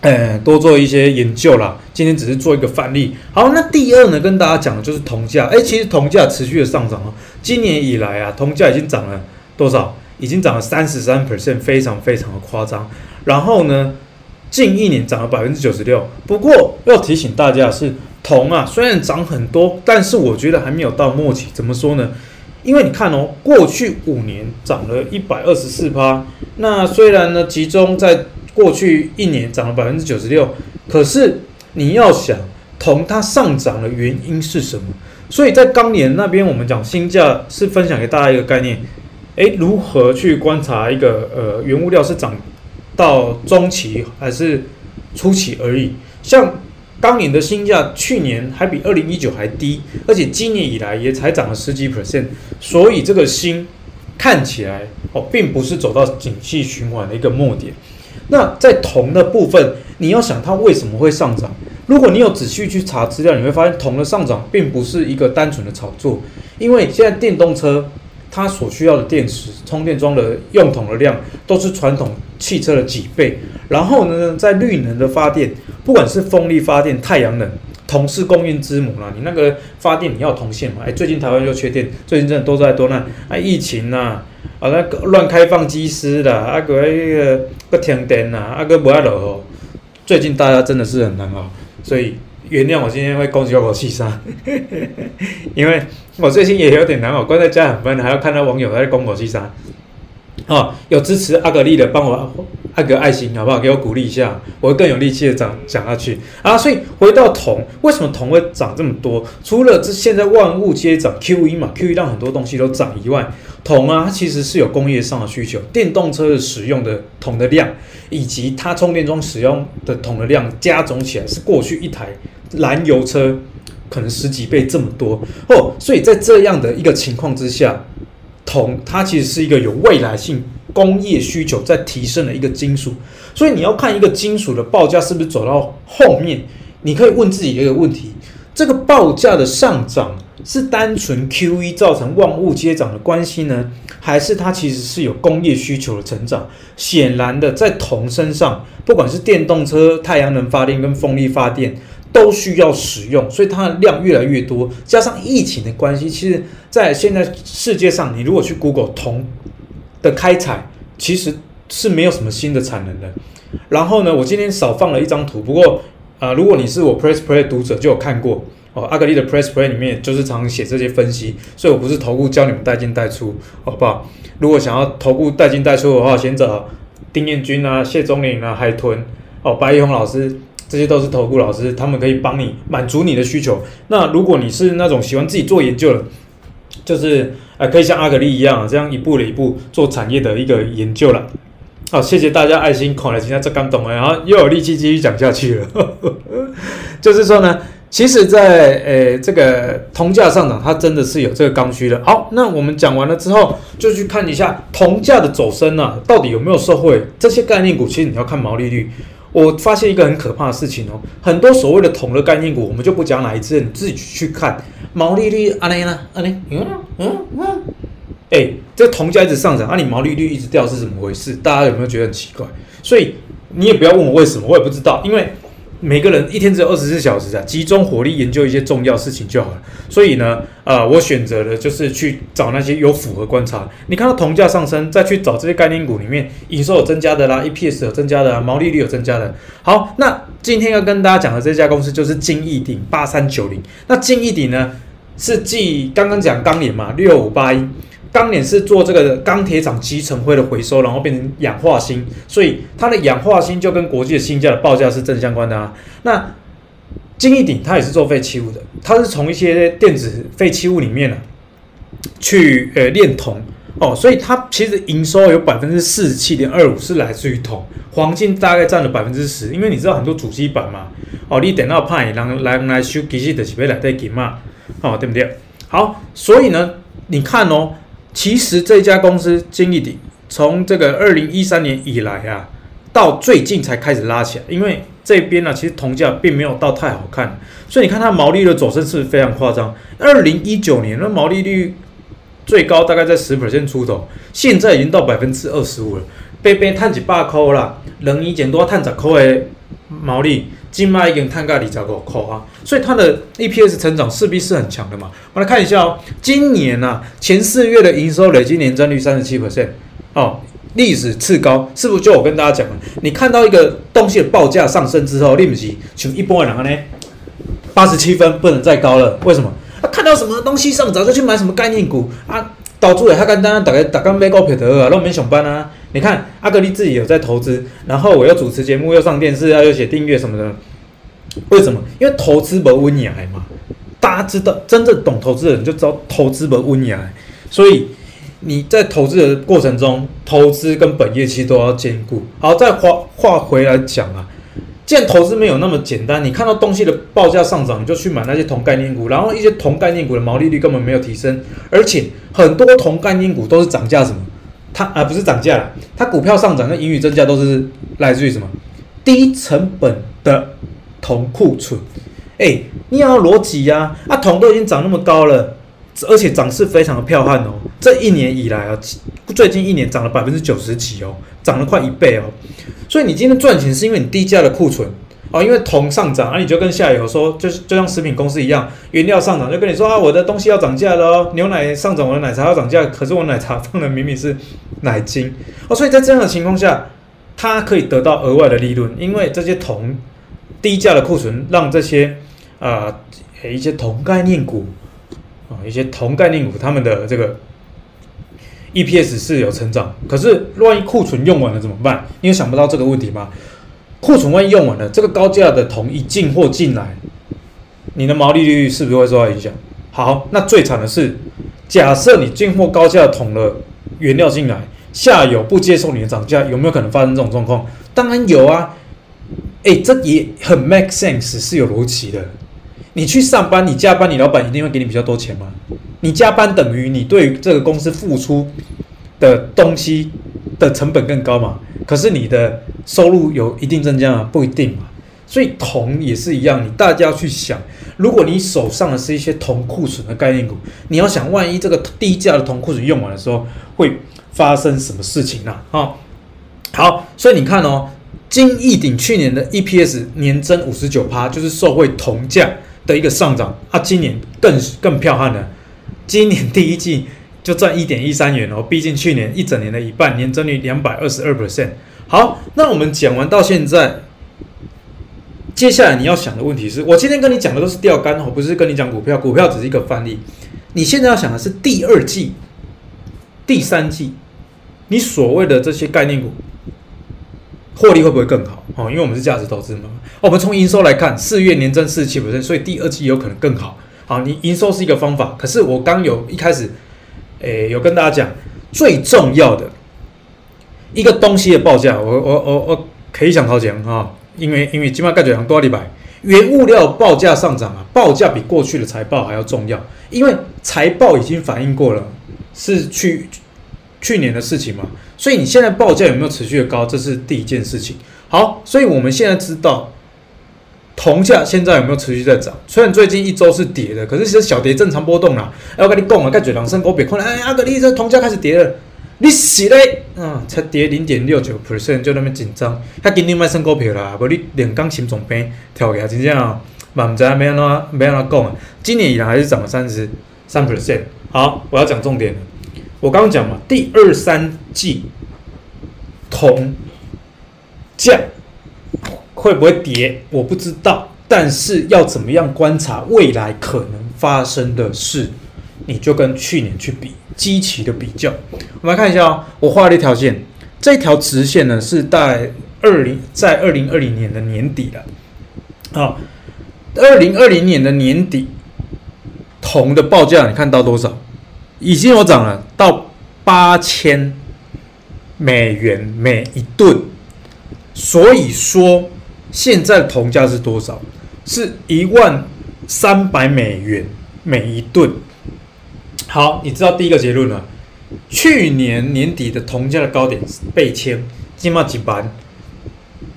呃，多做一些研究啦。今天只是做一个范例。好，那第二呢，跟大家讲的就是铜价。哎，其实铜价持续的上涨哦，今年以来啊，铜价已经涨了多少？已经涨了三十三 percent，非常非常的夸张。然后呢，近一年涨了百分之九十六，不过要提醒大家的是，铜啊虽然涨很多，但是我觉得还没有到末期。怎么说呢？因为你看哦，过去五年涨了一百二十四趴，那虽然呢集中在过去一年涨了百分之九十六，可是你要想铜它上涨的原因是什么？所以在钢联那边，我们讲新价是分享给大家一个概念，诶，如何去观察一个呃原物料是涨？到中期还是初期而已。像当年的新价，去年还比二零一九还低，而且今年以来也才涨了十几 percent。所以这个新看起来哦，并不是走到景气循环的一个末点。那在铜的部分，你要想它为什么会上涨？如果你有仔细去查资料，你会发现铜的上涨并不是一个单纯的炒作，因为现在电动车。它所需要的电池、充电桩的用铜的量都是传统汽车的几倍。然后呢，在绿能的发电，不管是风力发电、太阳能，铜是供应之母啦。你那个发电你要铜线嘛？哎，最近台湾又缺电，最近真的都在多难啊！疫情呐，啊那个乱开放机师啦，啊个那个不停电呐，啊个不爱落雨，最近大家真的是很难熬，所以。原谅我今天会攻击我气杀，<laughs> 因为我最近也有点难熬，关在家很闷，还要看到网友在攻我气杀。哦，有支持阿格丽的，帮我按个爱心，好不好？给我鼓励一下，我会更有力气的讲讲下去啊。所以回到铜，为什么铜会涨这么多？除了这现在万物皆涨，QE 嘛，QE 让很多东西都涨以外，铜啊，它其实是有工业上的需求，电动车的使用的铜的量，以及它充电桩使用的铜的量加总起来，是过去一台燃油车可能十几倍这么多哦。所以在这样的一个情况之下。铜它其实是一个有未来性工业需求在提升的一个金属，所以你要看一个金属的报价是不是走到后面，你可以问自己一个问题：这个报价的上涨是单纯 QE 造成万物皆涨的关系呢，还是它其实是有工业需求的成长？显然的，在铜身上，不管是电动车、太阳能发电跟风力发电。都需要使用，所以它的量越来越多，加上疫情的关系，其实，在现在世界上，你如果去 Google 铜的开采，其实是没有什么新的产能的。然后呢，我今天少放了一张图，不过啊、如果你是我 Press Play 读者，就有看过哦。阿格力的 Press Play 里面就是常写这些分析，所以我不是投顾教你们带进带出，好不好？如果想要投顾带进带出的话，先找丁彦军啊、谢宗林啊、海豚哦、白一红老师。这些都是投顾老师，他们可以帮你满足你的需求。那如果你是那种喜欢自己做研究的，就是呃，可以像阿格力一样，这样一步一步做产业的一个研究了。好，谢谢大家爱心，看了今天这刚懂了，然后又有力气继续讲下去了。<laughs> 就是说呢，其实在，在呃这个铜价上涨，它真的是有这个刚需的。好，那我们讲完了之后，就去看一下铜价的走升啊，到底有没有受惠？这些概念股其实你要看毛利率。我发现一个很可怕的事情哦，很多所谓的铜的概念股，我们就不讲哪一支，你自己去看毛利率。阿内呢？阿内，嗯嗯嗯，哎、欸，这铜价一直上涨，啊，你毛利率一直掉是怎么回事？大家有没有觉得很奇怪？所以你也不要问我为什么，我也不知道，因为。每个人一天只有二十四小时啊，集中火力研究一些重要事情就好了。所以呢，呃，我选择的就是去找那些有符合观察。你看到铜价上升，再去找这些概念股里面营收有增加的啦，EPS 有增加的，毛利率有增加的。好，那今天要跟大家讲的这家公司就是金益鼎八三九零。那金益鼎呢，是继刚刚讲钢联嘛，六五八一。当年是做这个钢铁厂积尘灰的回收，然后变成氧化锌，所以它的氧化锌就跟国际的锌价的报价是正相关的啊。那金一鼎它也是做废弃物的，它是从一些电子废弃物里面呢、啊、去呃炼铜哦，所以它其实营收有百分之四十七点二五是来自于铜，黄金大概占了百分之十，因为你知道很多主机板嘛，哦，你等到派人来来修，其实就是要来带金嘛，哦，对不对？好，所以呢，你看哦。其实这家公司金益鼎从这个二零一三年以来啊，到最近才开始拉起来，因为这边呢、啊，其实铜价并没有到太好看，所以你看它毛利的走势是是非常夸张。二零一九年那毛利率最高大概在十 percent 出头，现在已经到百分之二十五了，被被探几百块啦，人一减多探十块的毛利。金麦已经探个你找个口啊，所以它的 EPS 成长势必是很强的嘛。我来看一下哦，今年啊前四月的营收累计年增率三十七 percent 哦，历史次高，是不是？就我跟大家讲了，你看到一个东西的报价上升之后，立不起，请一般人呢，八十七分不能再高了。为什么？啊，看到什么东西上涨就去买什么概念股啊，导致他刚刚大概大概买股票的啊，都没上班啊。你看阿格力自己有在投资，然后我又主持节目，又上电视，又写订阅什么的。为什么？因为投资不温雅嘛。大家知道，真正懂投资的人就知道投资不温雅。所以你在投资的过程中，投资跟本业其实都要兼顾。好，再话话回来讲啊，既然投资没有那么简单，你看到东西的报价上涨，你就去买那些同概念股，然后一些同概念股的毛利率根本没有提升，而且很多同概念股都是涨价什么。它啊不是涨价了，它股票上涨跟盈余增加都是来自于什么？低成本的铜库存。哎、你要逻辑呀！啊，铜都已经涨那么高了，而且涨势非常的彪悍哦。这一年以来啊，最近一年涨了百分之九十几哦，涨了快一倍哦。所以你今天赚钱是因为你低价的库存。哦，因为铜上涨，啊，你就跟下游说，就是就像食品公司一样，原料上涨，就跟你说啊，我的东西要涨价了哦，牛奶上涨，我的奶茶要涨价，可是我奶茶放的明明是奶精哦，所以在这样的情况下，它可以得到额外的利润，因为这些铜低价的库存，让这些啊、一些铜概念股啊一些铜概念股他们的这个 EPS 是有成长，可是万一库存用完了怎么办？你有想不到这个问题吗？库存万一用完了，这个高价的铜一进货进来，你的毛利率是不是会受到影响？好，那最惨的是，假设你进货高价铜的原料进来，下游不接受你的涨价，有没有可能发生这种状况？当然有啊，哎，这也很 make sense，是有逻辑的。你去上班，你加班，你老板一定会给你比较多钱吗？你加班等于你对这个公司付出的东西的成本更高嘛？可是你的收入有一定增加吗？不一定嘛。所以铜也是一样，你大家要去想，如果你手上的是一些铜库存的概念股，你要想，万一这个低价的铜库存用完的时候，会发生什么事情呢？啊，好，所以你看哦，金义鼎去年的 EPS 年增五十九趴，就是受惠铜价的一个上涨啊，今年更更彪悍了，今年第一季。就赚一点一三元哦，毕竟去年一整年的一半，年增率两百二十二 percent。好，那我们讲完到现在，接下来你要想的问题是，我今天跟你讲的都是钓竿哦，不是跟你讲股票，股票只是一个范例。你现在要想的是第二季、第三季，你所谓的这些概念股获利会不会更好哦？因为我们是价值投资嘛。我们从营收来看，四月年增四七 percent，所以第二季有可能更好。好，你营收是一个方法，可是我刚有一开始。诶，有跟大家讲最重要的一个东西的报价，我我我我可以想掏钱哈，因为因为基本上感觉很多礼拜原物料报价上涨啊，报价比过去的财报还要重要，因为财报已经反映过了，是去去年的事情嘛，所以你现在报价有没有持续的高，这是第一件事情。好，所以我们现在知道铜价现在有没有持续在涨？虽然最近一周是跌的，可是其实小跌正常波动啦。哎，我跟你讲啊，盖嘴两声狗别看，哎，阿格力这铜价开始跌了。你死嘞！嗯，才跌零点六九 percent 就那么紧张，他今天卖升股票啦，不你两刚心脏病跳起来，真正啊嘛唔知没安怎没安怎讲啊。今年以来还是涨了三十三 percent。好，我要讲重点了。我刚刚讲嘛，第二三季铜价会不会跌，我不知道，但是要怎么样观察未来可能发生的事，你就跟去年去比。积极的比较，我们来看一下哦。我画了一条线，这条直线呢是在二零在二零二零年的年底了。好，二零二零年的年底，铜的报价你看到多少？已经有涨了，到八千美元每一吨。所以说，现在铜价是多少？是一万三百美元每一吨。好，你知道第一个结论了。去年年底的铜价的高点被签，今嘛几班？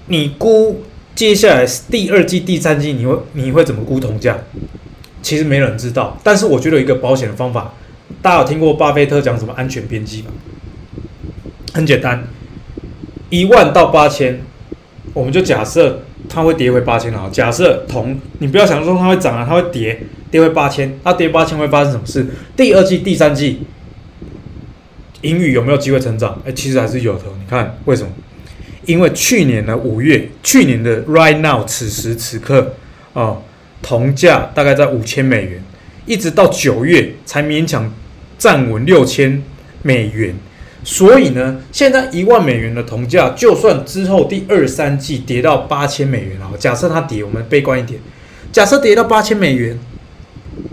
你估接下来第二季、第三季你会你会怎么估铜价？其实没人知道。但是我觉得有一个保险的方法，大家有听过巴菲特讲什么安全边际吗？很简单，一万到八千，我们就假设它会跌回八千啊。假设铜，你不要想说它会涨啊，它会跌。跌回八千，它跌八千会发生什么事？第二季、第三季英语有没有机会成长？哎、其实还是有的。你看为什么？因为去年的五月，去年的 right now 此时此刻啊，铜价大概在五千美元，一直到九月才勉强站稳六千美元。所以呢，现在一万美元的铜价，就算之后第二三季跌到八千美元啊，假设它跌，我们悲观一点，假设跌到八千美元。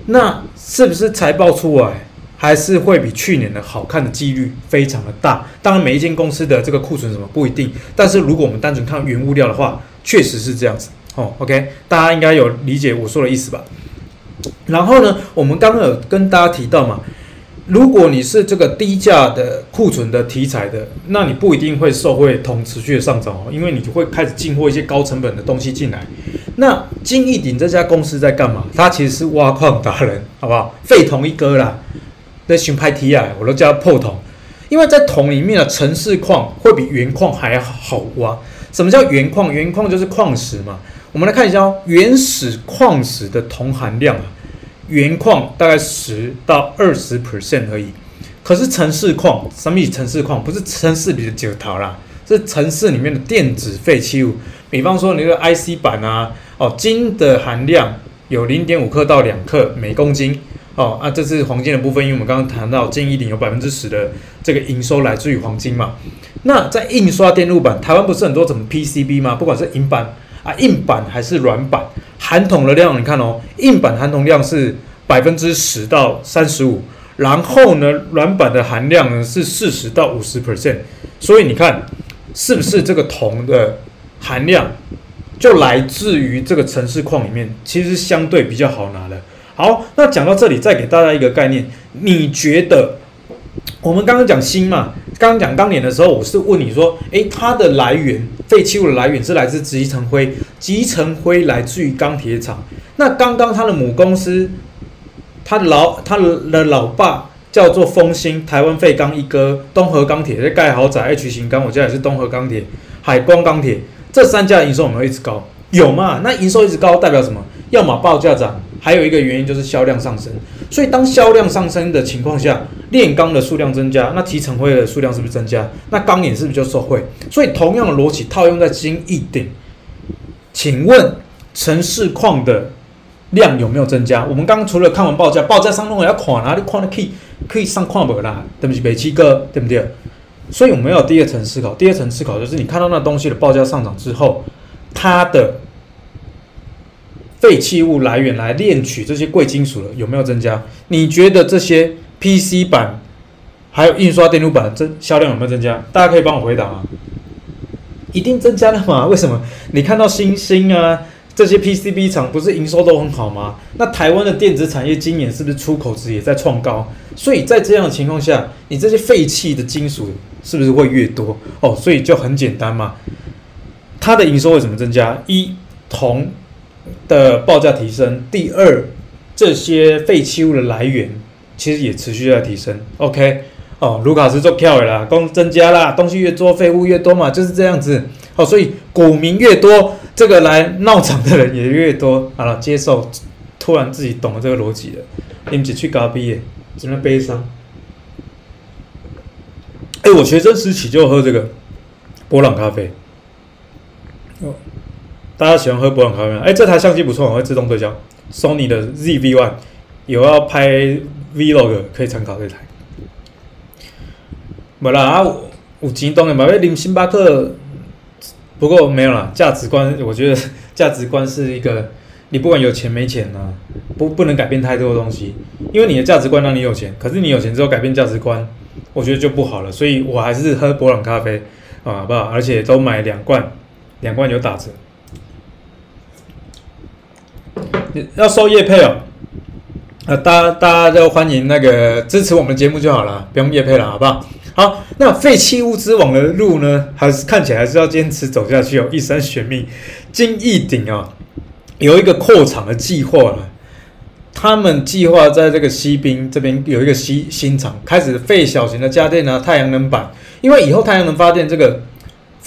那是不是财报出来还是会比去年的好看的几率非常的大？当然，每一间公司的这个库存什么不一定，但是如果我们单纯看原物料的话，确实是这样子。哦，OK，大家应该有理解我说的意思吧？然后呢，我们刚刚有跟大家提到嘛。如果你是这个低价的库存的题材的，那你不一定会受惠铜持续的上涨哦，因为你就会开始进货一些高成本的东西进来。那金益鼎这家公司在干嘛？它其实是挖矿达人，好不好？废铜一哥啦，那熊派提啊，我都叫它破铜，因为在铜里面的城市矿会比原矿还好挖。什么叫原矿？原矿就是矿石嘛。我们来看一下哦，原始矿石的铜含量啊。原矿大概十到二十 percent 而已，可是城市矿，什么意思？程式矿不是城市里的九桃啦，是城市里面的电子废弃物。比方说你的 IC 板啊，哦，金的含量有零点五克到两克每公斤，哦，啊，这是黄金的部分，因为我们刚刚谈到金一定有百分之十的这个营收来自于黄金嘛。那在印刷电路板，台湾不是很多什么 PCB 吗？不管是银板啊、硬板还是软板。含铜的量，你看哦，硬板含铜量是百分之十到三十五，然后呢，软板的含量呢是四十到五十 percent，所以你看是不是这个铜的含量就来自于这个城市矿里面，其实相对比较好拿的。好，那讲到这里，再给大家一个概念，你觉得我们刚刚讲锌嘛？刚刚讲钢铁的时候，我是问你说，诶，它的来源，废弃物的来源是来自积层灰，积层灰来自于钢铁厂。那刚刚他的母公司，他的老他的老爸叫做丰兴，台湾废钢一哥，东和钢铁在盖豪宅，H 型钢，我家也是东和钢铁，海光钢铁，这三家营收有没有一直高？有嘛？那营收一直高代表什么？要么报价涨，还有一个原因就是销量上升。所以当销量上升的情况下，炼钢的数量增加，那提成灰的数量是不是增加？那钢眼是不是就受惠？所以同样的逻辑套用在金一鼎，请问城市矿的量有没有增加？我们刚刚除了看完报价，报价上弄要看哪里矿的可以可以上矿不啦？对不起，北七哥，对不对？所以我们要有第二层思考，第二层思考就是你看到那东西的报价上涨之后，它的。废弃物来源来炼取这些贵金属的有没有增加？你觉得这些 PC 板还有印刷电路板这销量有没有增加？大家可以帮我回答吗？一定增加了嘛？<laughs> 为什么？你看到星星啊、这些 PCB 厂不是营收都很好吗？那台湾的电子产业今年是不是出口值也在创高？所以在这样的情况下，你这些废弃的金属是不是会越多？哦，所以就很简单嘛，它的营收为什么增加？一铜的报价提升，第二这些废弃物的来源其实也持续在提升。OK，哦，卢卡斯做跳的啦，工增加啦，东西越多废物越多嘛，就是这样子。哦，所以股民越多，这个来闹场的人也越多。好了，接受，突然自己懂了这个逻辑了。你们只去搞毕业，只能悲伤。哎，我学生时期就喝这个波朗咖啡。哦，大家喜欢喝伯朗咖啡吗？哎，这台相机不错，我会自动对焦。Sony 的 ZV One 有要拍 Vlog 可以参考这台。没啦，啊，有钱当然买要啉星巴克。不过没有啦，价值观，我觉得 <laughs> 价值观是一个，你不管有钱没钱啊，不不能改变太多的东西，因为你的价值观让你有钱，可是你有钱之后改变价值观，我觉得就不好了，所以我还是喝伯朗咖啡啊，好不好？而且都买两罐，两罐有打折。要收业配哦，啊，大家大家都欢迎那个支持我们节目就好了，不用业配了，好不好？好，那废弃物之王的路呢，还是看起来还是要坚持走下去哦，一生悬命。金一鼎啊，有一个扩厂的计划了，他们计划在这个西滨这边有一个新新厂，开始废小型的家电啊，太阳能板，因为以后太阳能发电这个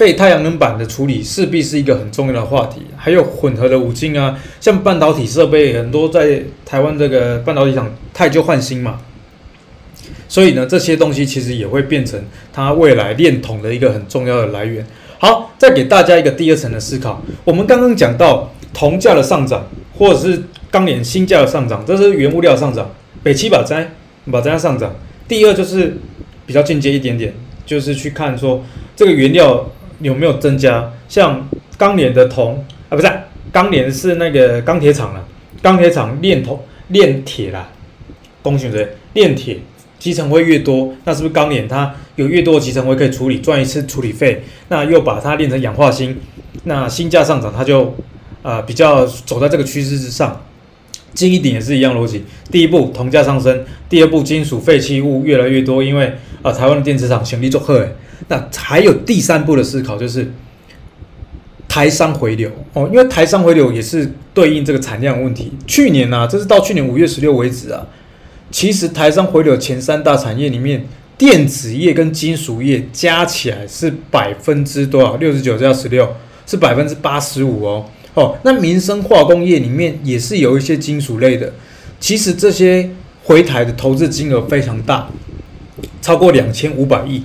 废太阳能板的处理势必是一个很重要的话题，还有混合的五金啊，像半导体设备很多在台湾这个半导体厂汰旧换新嘛。所以呢，这些东西其实也会变成它未来炼铜的一个很重要的来源。好，再给大家一个第二层的思考。我们刚刚讲到铜价的上涨，或者是钢链锌价的上涨，这是原物料上涨。北七把灾把灾上涨。第二就是比较进阶一点点，就是去看说这个原料有没有增加。像钢联的铜啊，不是钢联是那个钢铁厂了，钢铁厂炼铜炼铁啦，工学的炼铁。集成灰越多，那是不是钢联它有越多的集成灰可以处理，赚一次处理费？那又把它炼成氧化锌，那锌价上涨，它就啊、比较走在这个趋势之上。金一鼎也是一样逻辑，第一步铜价上升，第二步金属废弃物越来越多，因为啊、台湾的电子厂潜力做贺诶。那还有第三步的思考就是台商回流哦，因为台商回流也是对应这个产量问题。去年啊，这是到去年五月十六为止啊。其实台商回流前三大产业里面，电子业跟金属业加起来是百分之多少？六十九加十六是百分之八十五哦。哦，那民生化工业里面也是有一些金属类的。其实这些回台的投资金额非常大，超过两千五百亿。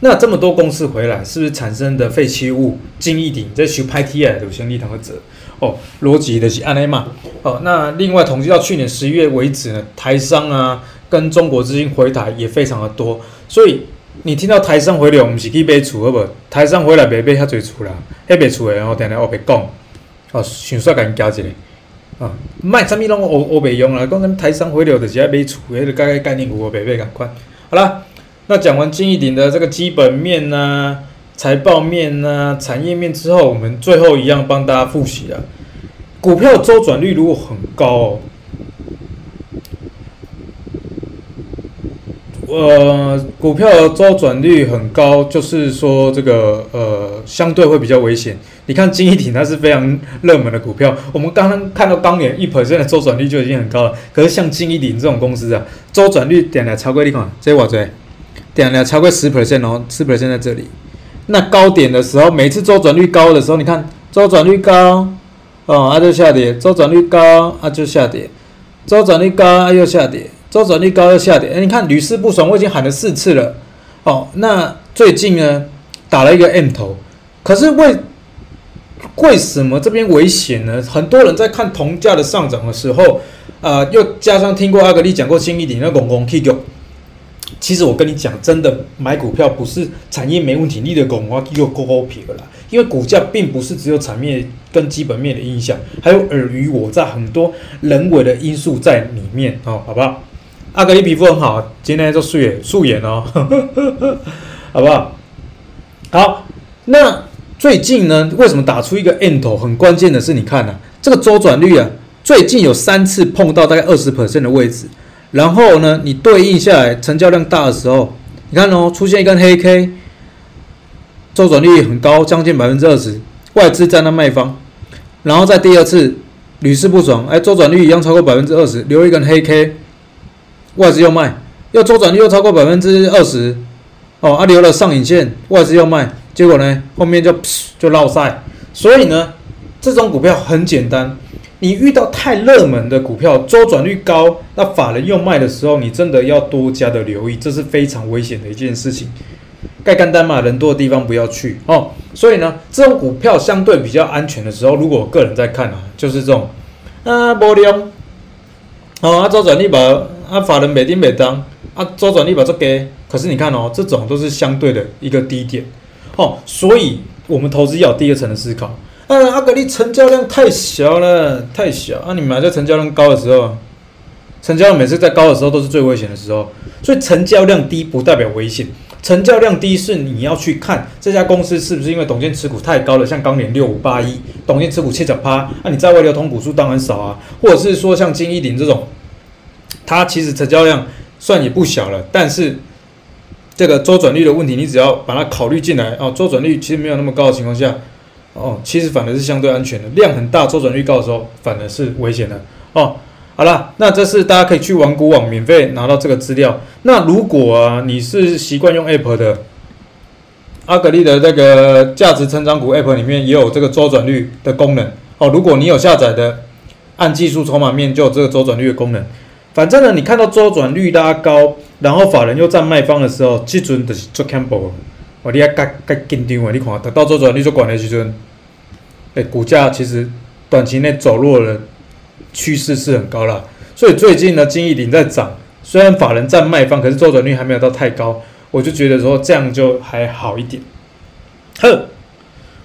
那这么多公司回来，是不是产生的废弃物金一鼎在修拍 T I 的先例堂会折？哦，逻辑的是安内嘛。哦，那另外统计到去年十一月为止呢，台商啊跟中国资金回台也非常的多。所以你听到台商回流，我们是去买厝好不？台商回来别买遐侪厝啦，遐买厝的然后等下我别讲。哦，想说给你加一个啊，卖什么拢我我别用啦，讲跟台商回流的是爱买厝，迄个概概念有无别别咁快。好了，那讲完金益鼎的这个基本面呢、啊？财报面呢、啊，产业面之后，我们最后一样帮大家复习了。股票周转率如果很高、呃，股票周转率很高，就是说这个呃，相对会比较危险。你看金益鼎它是非常热门的股票，我们刚刚看到当年一 percent 的周转率就已经很高了。可是像金益鼎这种公司啊，周转率点来超过你看，这我这点了超过十 percent 哦，十 percent 在这里。那高点的时候，每次周转率高的时候，你看周转率高，哦，啊就下跌；周转率高，啊就下跌；周转率高，啊又下跌；周转率高又下跌。哎，你看屡试不爽，我已经喊了四次了。哦，那最近呢，打了一个 M 头，可是为为什么这边危险呢？很多人在看铜价的上涨的时候，啊、呃，又加上听过阿格力讲过金益鼎那拱拱 K 九。其实我跟你讲，真的买股票不是产业没问题，你的股我又高高撇了。因为股价并不是只有产业跟基本面的影响，还有尔虞我诈很多人为的因素在里面哦，好不好？阿格力皮肤很好，今天就素颜素颜哦，<laughs> 好不好？好，那最近呢，为什么打出一个 N 头？很关键的是，你看呐、啊，这个周转率啊，最近有三次碰到大概二十 percent 的位置，然后呢，你对应下来成交量大的时候，你看哦，出现一根黑 K，周转率很高，将近百分之二十，外资在那卖方，然后在第二次屡试不爽，哎，周转率一样超过百分之二十，留一根黑 K，外资又卖，又周转率又超过百分之二十，哦，啊留了上影线，外资又卖，结果呢，后面就就落晒，所以呢。这种股票很简单，你遇到太热门的股票，周转率高，那法人又卖的时候，你真的要多加的留意，这是非常危险的一件事情。盖干单嘛，人多的地方不要去哦。所以呢，这种股票相对比较安全的时候，如果我个人在看啊，就是这种啊，波量哦，啊，周转率把啊，法人每丁每当啊，周转率把这给，可是你看哦，这种都是相对的一个低点哦，所以我们投资要有第二层的思考。啊，阿格力成交量太小了，太小啊！你买在成交量高的时候，成交量每次在高的时候都是最危险的时候，所以成交量低不代表危险，成交量低是你要去看这家公司是不是因为董监持股太高了，像钢联六五八一，董监持股七十趴，那你在外流通股数当然少啊，或者是说像金一鼎这种，它其实成交量算也不小了，但是这个周转率的问题，你只要把它考虑进来哦，周转率其实没有那么高的情况下。哦，其实反而是相对安全的，量很大、周转率高的时候，反而是危险的。哦，好了，那这是大家可以去玩股网免费拿到这个资料。那如果啊，你是习惯用 App 的，阿格力的那个价值成长股 App 里面也有这个周转率的功能。哦，如果你有下载的，按技术筹码面就有这个周转率的功能。反正呢，你看到周转率拉高，然后法人又站卖方的时候，基准的是做 campbell。哦，你要该该紧张啊！你看，等到周转率做管的时阵。哎，股价其实短期内走弱的趋势是很高了，所以最近呢，金益鼎在涨，虽然法人占卖方，可是周转率还没有到太高，我就觉得说这样就还好一点。呵，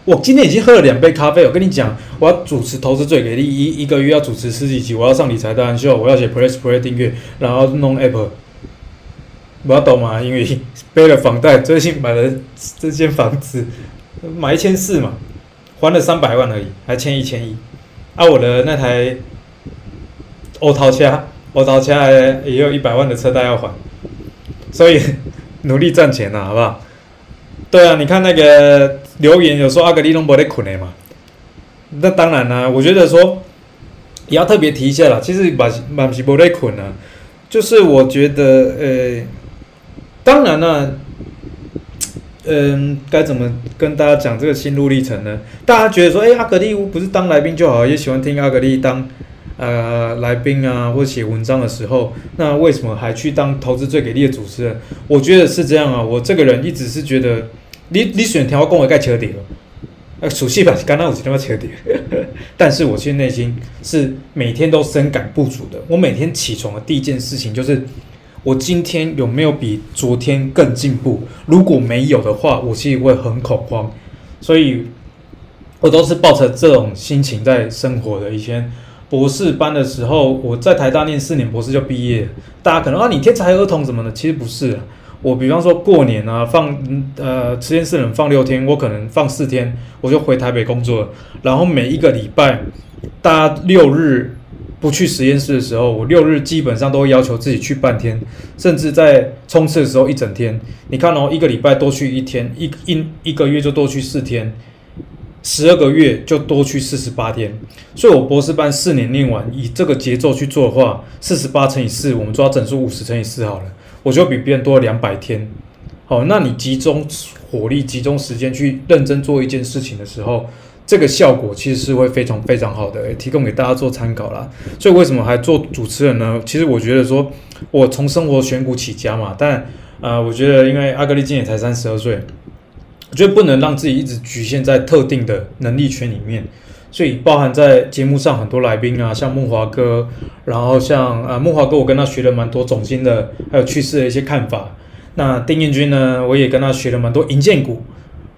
我今天已经喝了两杯咖啡，我跟你讲，我要主持投资最给力，一一个月要主持十几集，我要上理财达人秀，我要写 Press Play 订阅，然后弄 Apple，我要懂嘛？因为 <laughs> 背了房贷，最近买了这间房子，买一千四嘛。还了三百万而已，还欠一千一，啊，我的那台欧淘车，欧淘车也有一百万的车贷要还，所以 <laughs> 努力赚钱呐，好不好？对啊，你看那个留言有说阿格力拢无在困的嘛，那当然啦，我觉得说也要特别提一下啦，其实嘛嘛不是无在困啊，就是我觉得呃，当然啦。嗯，该怎么跟大家讲这个心路历程呢？大家觉得说，哎，阿格力不是当来宾就好，也喜欢听阿格力当呃来宾啊，或写文章的时候，那为什么还去当投资最给力的主持人？我觉得是这样啊，我这个人一直是觉得，你你选条跟我盖车底了，呃，熟悉吧？刚刚我是他妈彻底，但是我其实内心是每天都深感不足的。我每天起床的第一件事情就是。我今天有没有比昨天更进步？如果没有的话，我其实会很恐慌。所以，我都是抱着这种心情在生活的。以前博士班的时候，我在台大念四年博士就毕业。大家可能啊，你天才儿童什么的，其实不是。我比方说过年啊，放呃实验室人放六天，我可能放四天，我就回台北工作。然后每一个礼拜，大家六日。不去实验室的时候，我六日基本上都会要求自己去半天，甚至在冲刺的时候一整天。你看哦，一个礼拜多去一天，一一一个月就多去四天，十二个月就多去四十八天。所以，我博士班四年念完，以这个节奏去做的话，四十八乘以四，我们抓整数五十乘以四好了，我就比别人多了两百天。好，那你集中火力、集中时间去认真做一件事情的时候。这个效果其实是会非常非常好的，提供给大家做参考啦。所以为什么还做主持人呢？其实我觉得说，我从生活选股起家嘛，但呃，我觉得因为阿格力今年才三十二岁，我觉得不能让自己一直局限在特定的能力圈里面。所以包含在节目上很多来宾啊，像孟华哥，然后像啊孟华哥，我跟他学了蛮多总经的，还有趋势的一些看法。那丁彦军呢，我也跟他学了蛮多银建股。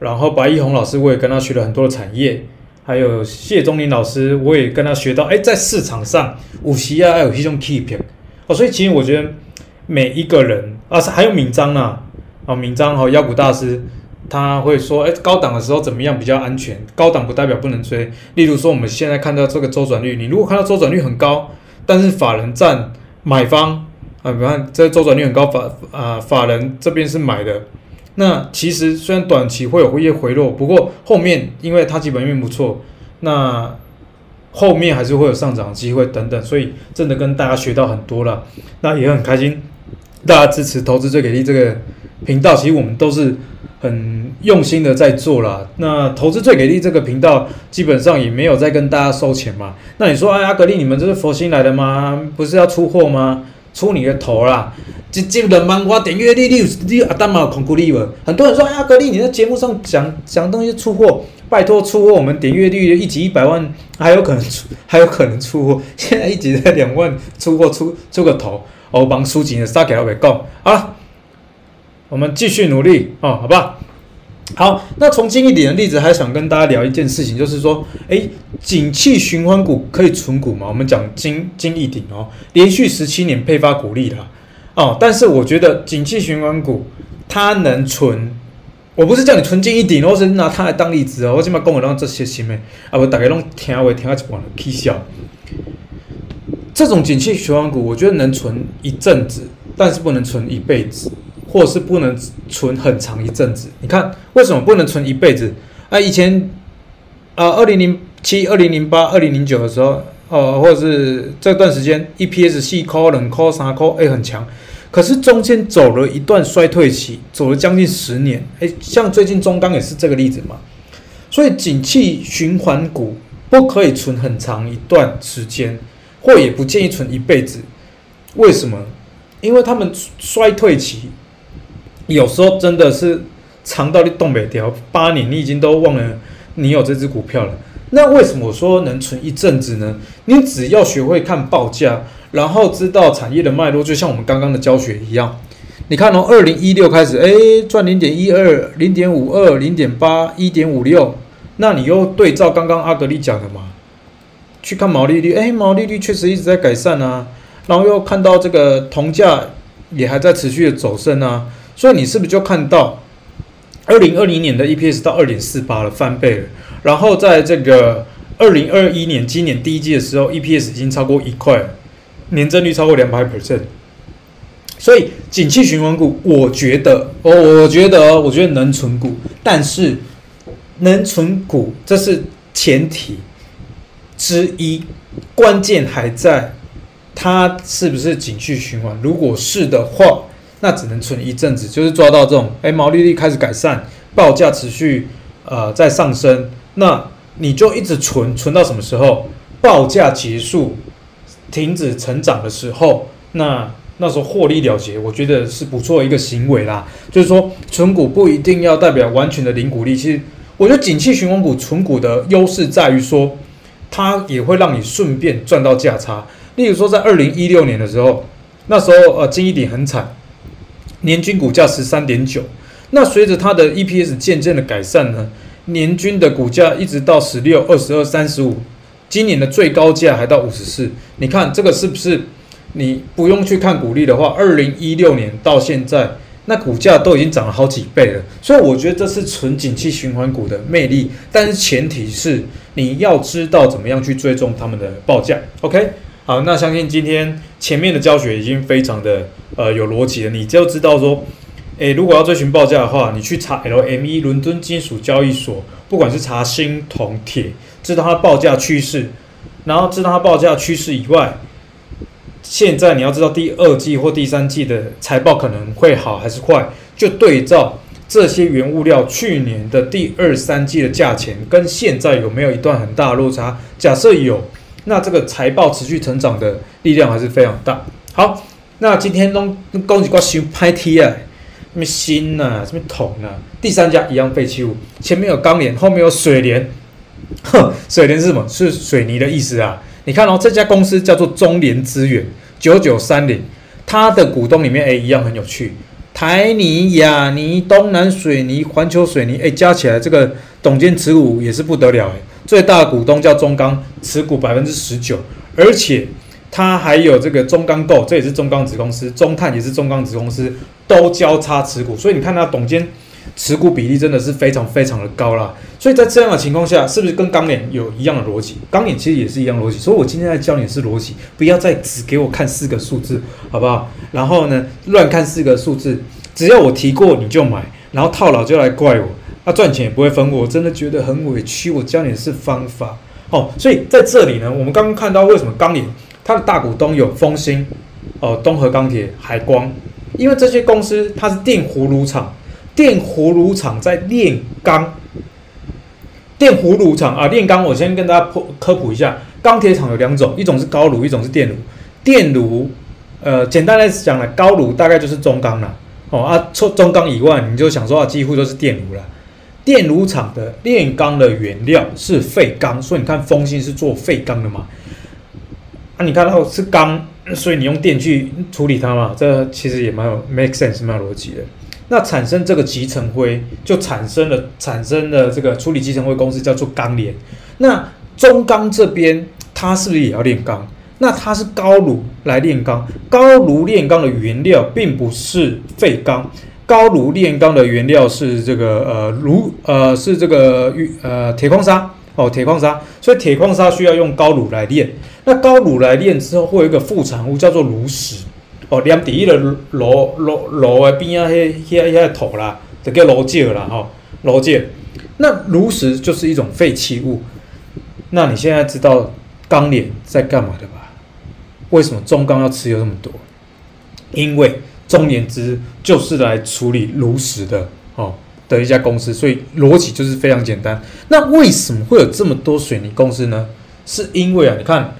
然后白一红老师，我也跟他学了很多的产业，还有谢宗林老师，我也跟他学到，哎，在市场上五十啊，还有一种 keep 哦，所以其实我觉得每一个人啊，还有闵漳啊，啊闵漳和妖股大师，他会说，哎，高档的时候怎么样比较安全？高档不代表不能追。例如说，我们现在看到这个周转率，你如果看到周转率很高，但是法人占买方啊，比方这周转率很高，法啊法人这边是买的，那其实虽然短期会有一些回落，不过后面因为它基本面不错，那后面还是会有上涨机会等等，所以真的跟大家学到很多了，那也很开心，大家支持投资最给力这个频道，其实我们都是。很用心的在做啦。那投资最给力这个频道基本上也没有在跟大家收钱嘛。那你说，哎，阿格力，你们这是佛心来的吗？不是要出货吗？出你的头啦！这这两万我点阅率，你你阿丹马控股力无。很多人说，哎，阿格力，你在节目上讲讲东西出货，拜托出货，我们点阅率一集一百万，还有可能出，还有可能出货。现在一集才两万，出货出出个头，我帮书记的杀给老板讲啊。我们继续努力哦，好不好？好，那从近一点的例子，还想跟大家聊一件事情，就是说，诶，景气循环股可以存股吗？我们讲金金一鼎哦，连续十七年配发股利了哦，但是我觉得景气循环股它能存，我不是叫你存金一鼎，我是拿它来当例子哦。我今麦讲的拢这些新的，啊不，大家拢听话听啊一半了，起笑。这种景气循环股，我觉得能存一阵子，但是不能存一辈子。或是不能存很长一阵子，你看为什么不能存一辈子？啊，以前啊，二零零七、二零零八、二零零九的时候，呃，或者是这段时间，EPS 四块、两块、三块，哎，很强。可是中间走了一段衰退期，走了将近十年，哎，像最近中钢也是这个例子嘛。所以，景气循环股不可以存很长一段时间，或也不建议存一辈子。为什么？因为他们衰退期。有时候真的是长到你动不掉，八年你已经都忘了你有这只股票了。那为什么说能存一阵子呢？你只要学会看报价，然后知道产业的脉络，就像我们刚刚的教学一样。你看哦，二零一六开始，哎，赚零点一二、零点五二、零点八、一点五六，那你又对照刚刚阿格力讲的嘛，去看毛利率，哎，毛利率确实一直在改善啊。然后又看到这个铜价也还在持续的走升啊。所以你是不是就看到，二零二零年的 EPS 到二点四八了，翻倍了。然后在这个二零二一年今年第一季的时候，EPS 已经超过一块了，年增率超过两百 percent。所以景气循环股，我觉得，我我觉得，我觉得能存股，但是能存股这是前提之一，关键还在它是不是景气循环。如果是的话，那只能存一阵子，就是抓到这种，哎，毛利率开始改善，报价持续呃在上升，那你就一直存，存到什么时候？报价结束，停止成长的时候，那那时候获利了结，我觉得是不错一个行为啦。就是说，存股不一定要代表完全的零股利，其实我觉得景气循环股存股的优势在于说，它也会让你顺便赚到价差。例如说，在二零一六年的时候，那时候呃金益鼎很惨。年均股价十三点九，那随着它的 EPS 渐渐的改善呢，年均的股价一直到十六、二十二、三十五，今年的最高价还到五十四。你看这个是不是？你不用去看股利的话，二零一六年到现在，那股价都已经涨了好几倍了。所以我觉得这是纯景气循环股的魅力，但是前提是你要知道怎么样去追踪他们的报价。OK。好，那相信今天前面的教学已经非常的呃有逻辑的，你就知道说，诶，如果要追寻报价的话，你去查 LME 伦敦金属交易所，不管是查锌、铜、铁，知道它报价趋势，然后知道它报价趋势以外，现在你要知道第二季或第三季的财报可能会好还是坏，就对照这些原物料去年的第二三季的价钱跟现在有没有一段很大的落差，假设有。那这个财报持续成长的力量还是非常大。好，那今天都恭喜挂新拍梯啊，什么新呐，什么桶啊，第三家一样废弃物，前面有钢联，后面有水联。哼，水联是什么？是水泥的意思啊。你看哦，这家公司叫做中联资源九九三零，它的股东里面哎一样很有趣，台泥、亚泥、东南水泥、环球水泥，哎加起来这个董监持股也是不得了哎。最大的股东叫中钢，持股百分之十九，而且它还有这个中钢构，这也是中钢子公司，中碳也是中钢子公司，都交叉持股。所以你看它董监持股比例真的是非常非常的高啦。所以在这样的情况下，是不是跟钢联有一样的逻辑？钢联其实也是一样逻辑。所以我今天在教你是逻辑，不要再只给我看四个数字，好不好？然后呢，乱看四个数字，只要我提过你就买，然后套牢就来怪我，那、赚钱也不会分我，我真的觉得很委屈。我教你的是方法哦。所以在这里呢，我们刚刚看到为什么钢联它的大股东有丰兴。哦，东和钢铁、海光，因为这些公司它是电葫芦厂，电葫芦厂在炼钢，电葫芦厂啊，炼钢。我先跟大家科科普一下，钢铁厂有两种，一种是高炉，一种是电炉。电炉，呃，简单来讲呢，高炉大概就是中钢了。哦啊，除中钢以外，你就想说，几乎都是电炉了。电炉厂的炼钢的原料是废钢，所以你看丰兴是做废钢的嘛？你看到是钢。所以你用电去处理它嘛，这其实也蛮有 make sense，蛮有逻辑的。那产生这个集成灰，就产生了产生了这个处理集成灰公司叫做钢联。那中钢这边它是不是也要炼钢？那它是高炉来炼钢，高炉炼钢的原料并不是废钢，高炉炼钢的原料是这个呃炉呃是这个呃铁矿砂。哦，铁矿砂，所以铁矿砂需要用高炉来炼。那高炉来炼之后，会有一个副产物叫做炉石。哦，连底的炉炉炉的边啊，迄迄迄个土啦，就叫炉结啦，哈，炉结。那炉石就是一种废弃物。那你现在知道钢联在干嘛的吧？为什么中钢要持有这么多？因为中联资就是来处理炉石的，哦。的一家公司，所以逻辑就是非常简单。那为什么会有这么多水泥公司呢？是因为啊，你看，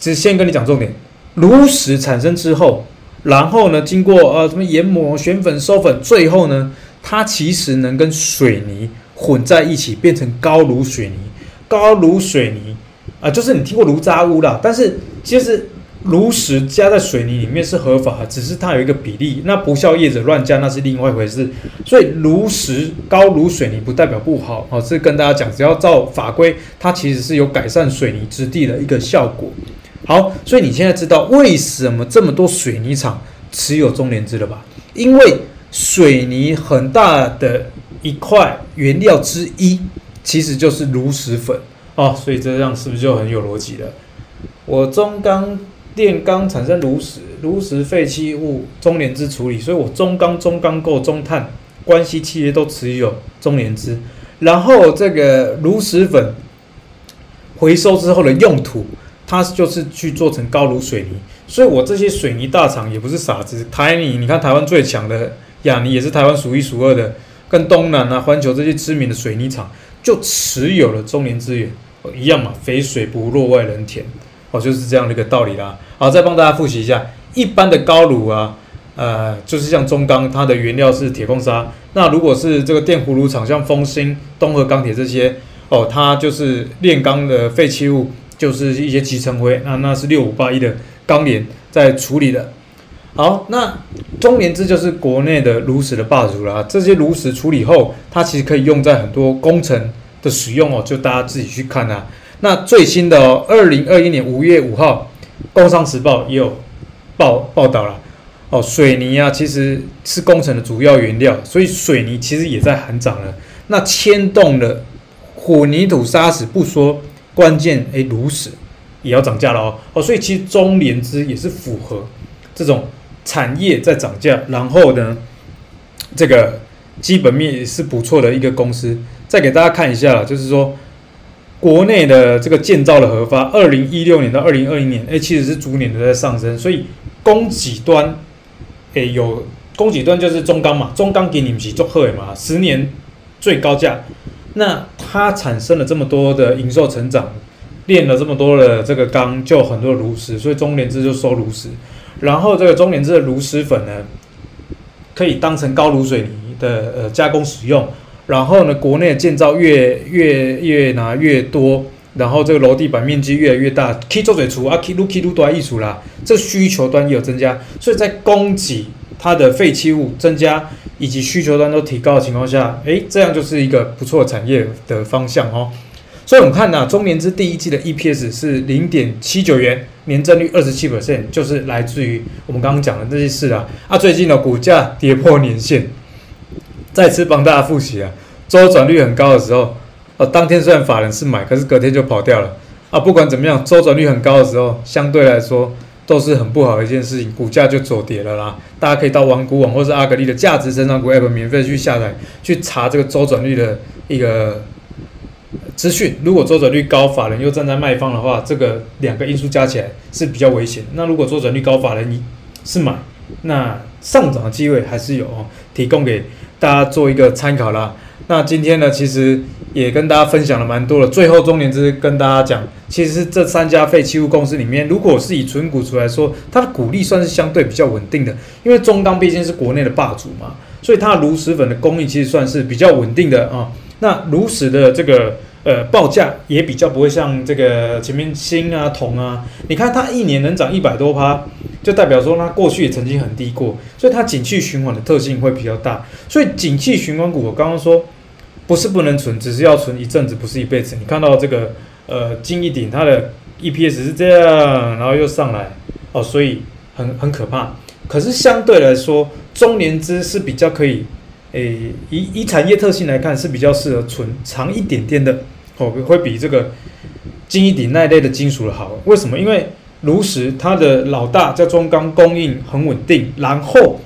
只先跟你讲重点，炉石产生之后，然后呢，经过呃什么研磨、选粉、收粉，最后呢，它其实能跟水泥混在一起，变成高炉水泥。高炉水泥啊、就是你听过炉渣屋啦，但是其实。炉石加在水泥里面是合法，只是它有一个比例，那不肖业者乱加那是另外一回事。所以炉石高炉水泥不代表不好，哦，是跟大家讲，只要照法规，它其实是有改善水泥质地的一个效果。好，所以你现在知道为什么这么多水泥厂持有中联资了吧？因为水泥很大的一块原料之一其实就是炉石粉哦，所以这样是不是就很有逻辑了？我中钢。炼钢产生炉石，炉石废弃物中联资处理，所以我中钢、中钢构、中碳关系企业都持有中联资。然后这个炉石粉回收之后的用途，它就是去做成高炉水泥。所以我这些水泥大厂也不是傻子，台泥，你看台湾最强的亚泥也是台湾数一数二的，跟东南啊、环球这些知名的水泥厂就持有了中联资源，一样嘛，肥水不落外人田。哦，就是这样的一个道理啦。好，再帮大家复习一下，一般的高炉啊，呃，就是像中钢，它的原料是铁矿砂。那如果是这个电葫芦厂，像丰兴、东和钢铁这些，哦，它就是炼钢的废弃物，就是一些集成灰。那那是六五八一的钢联在处理的。好，那中联资就是国内的炉石的霸主啦。这些炉石处理后，它其实可以用在很多工程的使用哦，就大家自己去看啊。那最新的哦，二零二一年五月五号，《工商时报》也有报报道了哦，水泥啊，其实是工程的主要原料，所以水泥其实也在喊涨了。那牵动了混凝土砂石不说，关键诶，炉石也要涨价了哦哦，所以其实中联资也是符合这种产业在涨价，然后呢，这个基本面也是不错的一个公司。再给大家看一下，就是说。国内的这个建造的核发，二零一六年到二零二零年，哎，其实是逐年的在上升，所以供给端，哎，有供给端就是中钢嘛，中钢给你们是祝贺的嘛，十年最高价，那它产生了这么多的营收成长，炼了这么多的这个钢，就很多的炉石，所以中联制就收炉石，然后这个中联制的炉石粉呢，可以当成高炉水泥的呃加工使用。然后呢，国内的建造越越越拿越多，然后这个楼地板面积越来越大可以做水除啊可以撸 K 撸都要溢出啦，这需求端也有增加，所以在供给它的废弃物增加以及需求端都提高的情况下，诶，这样就是一个不错产业的方向哦。所以我们看呐，中年资第一季的 EPS 是零点七九元，年增率二十七 percent，就是来自于我们刚刚讲的这些事啊。啊，最近的股价跌破年线。再次帮大家复习啊，周转率很高的时候，呃，当天虽然法人是买，可是隔天就跑掉了啊。不管怎么样，周转率很高的时候，相对来说都是很不好的一件事情，股价就走跌了啦。大家可以到玩股网或是阿格力的价值成长股 App 免费去下载，去查这个周转率的一个资讯。如果周转率高，法人又站在卖方的话，这个两个因素加起来是比较危险。那如果周转率高，法人你是买，那上涨的机会还是有哦，提供给大家做一个参考啦。那今天呢，其实也跟大家分享了蛮多的。最后，中联资跟大家讲，其实这三家废弃物公司里面，如果是以纯股出来说，它的股利算是相对比较稳定的，因为中钢毕竟是国内的霸主嘛，所以它的炉石粉的供应其实算是比较稳定的啊。那炉石的这个。呃，报价也比较不会像这个前面锌啊、铜啊，你看它一年能涨一百多趴，就代表说它过去也曾经很低过，所以它景气循环的特性会比较大。所以景气循环股，我刚刚说不是不能存，只是要存一阵子，不是一辈子。你看到这个呃金一鼎，它的 EPS 是这样，然后又上来哦，所以很很可怕。可是相对来说，中年资是比较可以。诶，以以产业特性来看，是比较适合存长一点点的，哦，会比这个金一鼎那一类的金属的好。为什么？因为炉石它的老大叫中钢，供应很稳定，然后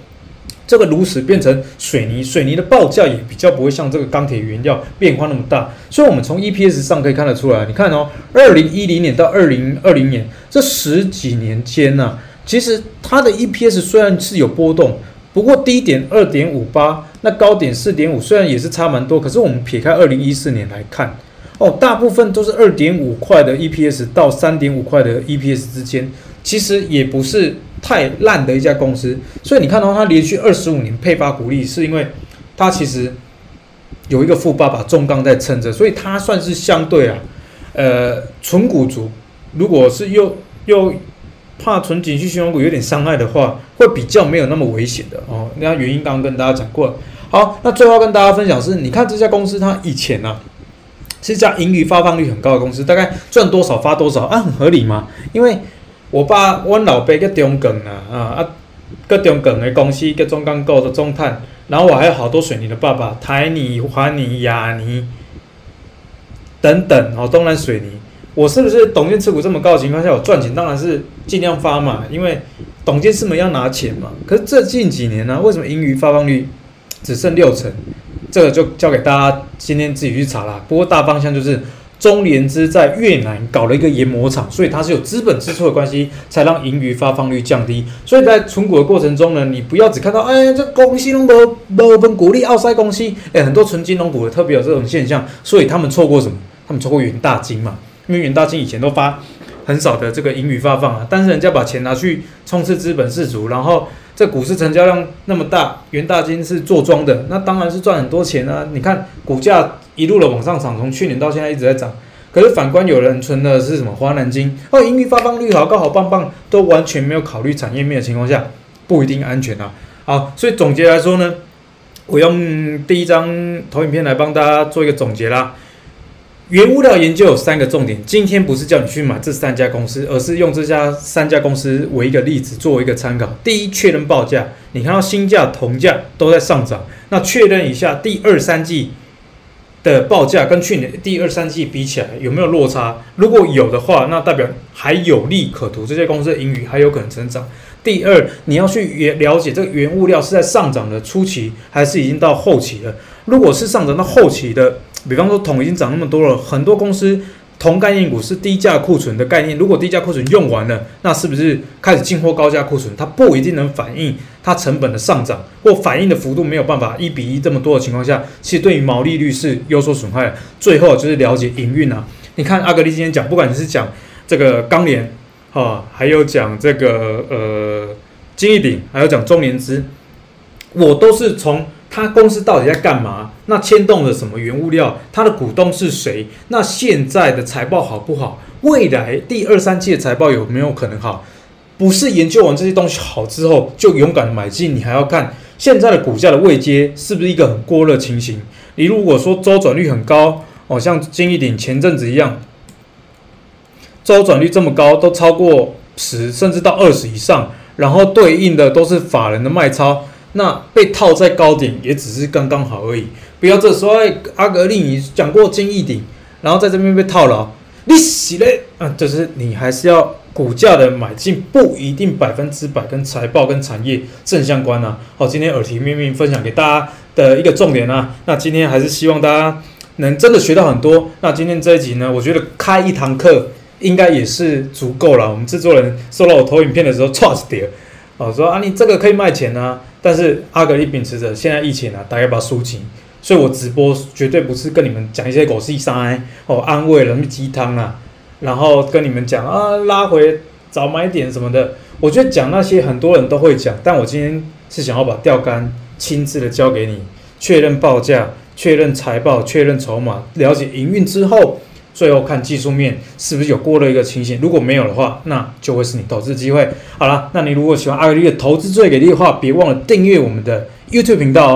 这个炉石变成水泥，水泥的报价也比较不会像这个钢铁原料变化那么大。所以，我们从 EPS 上可以看得出来，你看哦，二零一零年到二零二零年这十几年间呢，其实它的 EPS 虽然是有波动。不过低点二点五八，那高点四点五，虽然也是差蛮多，可是我们撇开二零一四年来看，哦，大部分都是二点五块的 EPS 到三点五块的 EPS 之间，其实也不是太烂的一家公司。所以你看到它连续二十五年配发股利，是因为它其实有一个富爸爸重钢在撑着，所以它算是相对啊，呃，纯股族，如果是又又。怕存景气循环股有点伤害的话，会比较没有那么危险的哦。那原因刚刚跟大家讲过了。好，那最后跟大家分享是，你看这家公司它以前呢、啊，是一家盈余发放率很高的公司，大概赚多少发多少啊，很合理嘛。因为我爸我老爸叫中钢啊啊啊，个中钢的公司叫中钢构的中碳，然后我还有好多水泥的爸爸，台泥、华泥、亚泥等等哦，东南水泥。我是不是董监持股这么高的情况下，我赚钱当然是尽量发嘛，因为董监事们要拿钱嘛。可是这近几年呢、为什么盈余发放率只剩六成？这个就交给大家今天自己去查啦。不过大方向就是中联资在越南搞了一个研磨厂，所以它是有资本支出的关系，才让盈余发放率降低。所以在存股的过程中呢，你不要只看到哎，这公司拢无无分股利奥塞公司，哎，很多纯金融股的特别有这种现象，所以他们错过什么？他们错过元大金嘛。因为元大金以前都发很少的这个盈余发放啊，但是人家把钱拿去冲刺资本市足，然后这股市成交量那么大，元大金是做庄的，那当然是赚很多钱啊！你看股价一路的往上涨，从去年到现在一直在涨。可是反观有人存的是什么华南金哦，盈余发放率好高好棒棒，都完全没有考虑产业面的情况下，不一定安全啊！好，所以总结来说呢，我用第一张投影片来帮大家做一个总结啦。原物料研究有三个重点，今天不是叫你去买这三家公司，而是用这家三家公司为一个例子，作为一个参考。第一，确认报价，你看到新价、铜价都在上涨，那确认一下第二三季的报价跟去年第二三季比起来有没有落差？如果有的话，那代表还有利可图，这些公司的盈余还有可能成长。第二，你要去了解这个原物料是在上涨的初期，还是已经到后期了？如果是上涨到后期的，比方说铜已经涨那么多了，很多公司铜概念股是低价库存的概念。如果低价库存用完了，那是不是开始进货高价库存？它不一定能反映它成本的上涨，或反映的幅度没有办法一比一这么多的情况下，其实对于毛利率是有所损害。最后就是了解营运啊，你看阿格力今天讲，不管你是讲这个钢联，啊，还有讲这个呃金益鼎，还有讲中联资，我都是从。他公司到底在干嘛？那牵动了什么原物料？它的股东是谁？那现在的财报好不好？未来第二三季的财报有没有可能好？不是研究完这些东西好之后就勇敢的买进，你还要看现在的股价的位阶是不是一个很过热情形？你如果说周转率很高，哦，像金一鼎前阵子一样，周转率这么高，都超过十甚至到二十以上，然后对应的都是法人的卖超。那被套在高点也只是刚刚好而已。不要这时候，阿格力你讲过金益鼎，然后在这边被套牢，你死嘞啊！就是你还是要股价的买进，不一定百分之百跟财报跟产业正相关啊。好，今天耳提面命分享给大家的一个重点啊。那今天还是希望大家能真的学到很多。那今天这一集呢，我觉得开一堂课应该也是足够了。我们制作人收到我投影片的时候，trust 点，哦，说啊，你这个可以卖钱啊。但是阿格力秉持着现在疫情啊，大家把它输紧。所以我直播绝对不是跟你们讲一些狗屁三哦，安慰人鸡汤啊，然后跟你们讲啊，拉回早买点什么的。我觉得讲那些很多人都会讲，但我今天是想要把钓竿亲自的交给你，确认报价，确认财报，确认筹码，了解营运之后，最后看技术面是不是有过了一个情形。如果没有的话，那就会是你投资机会。好了，那你如果喜欢阿格力的投资最给力的话，别忘了订阅我们的 YouTube 频道哦。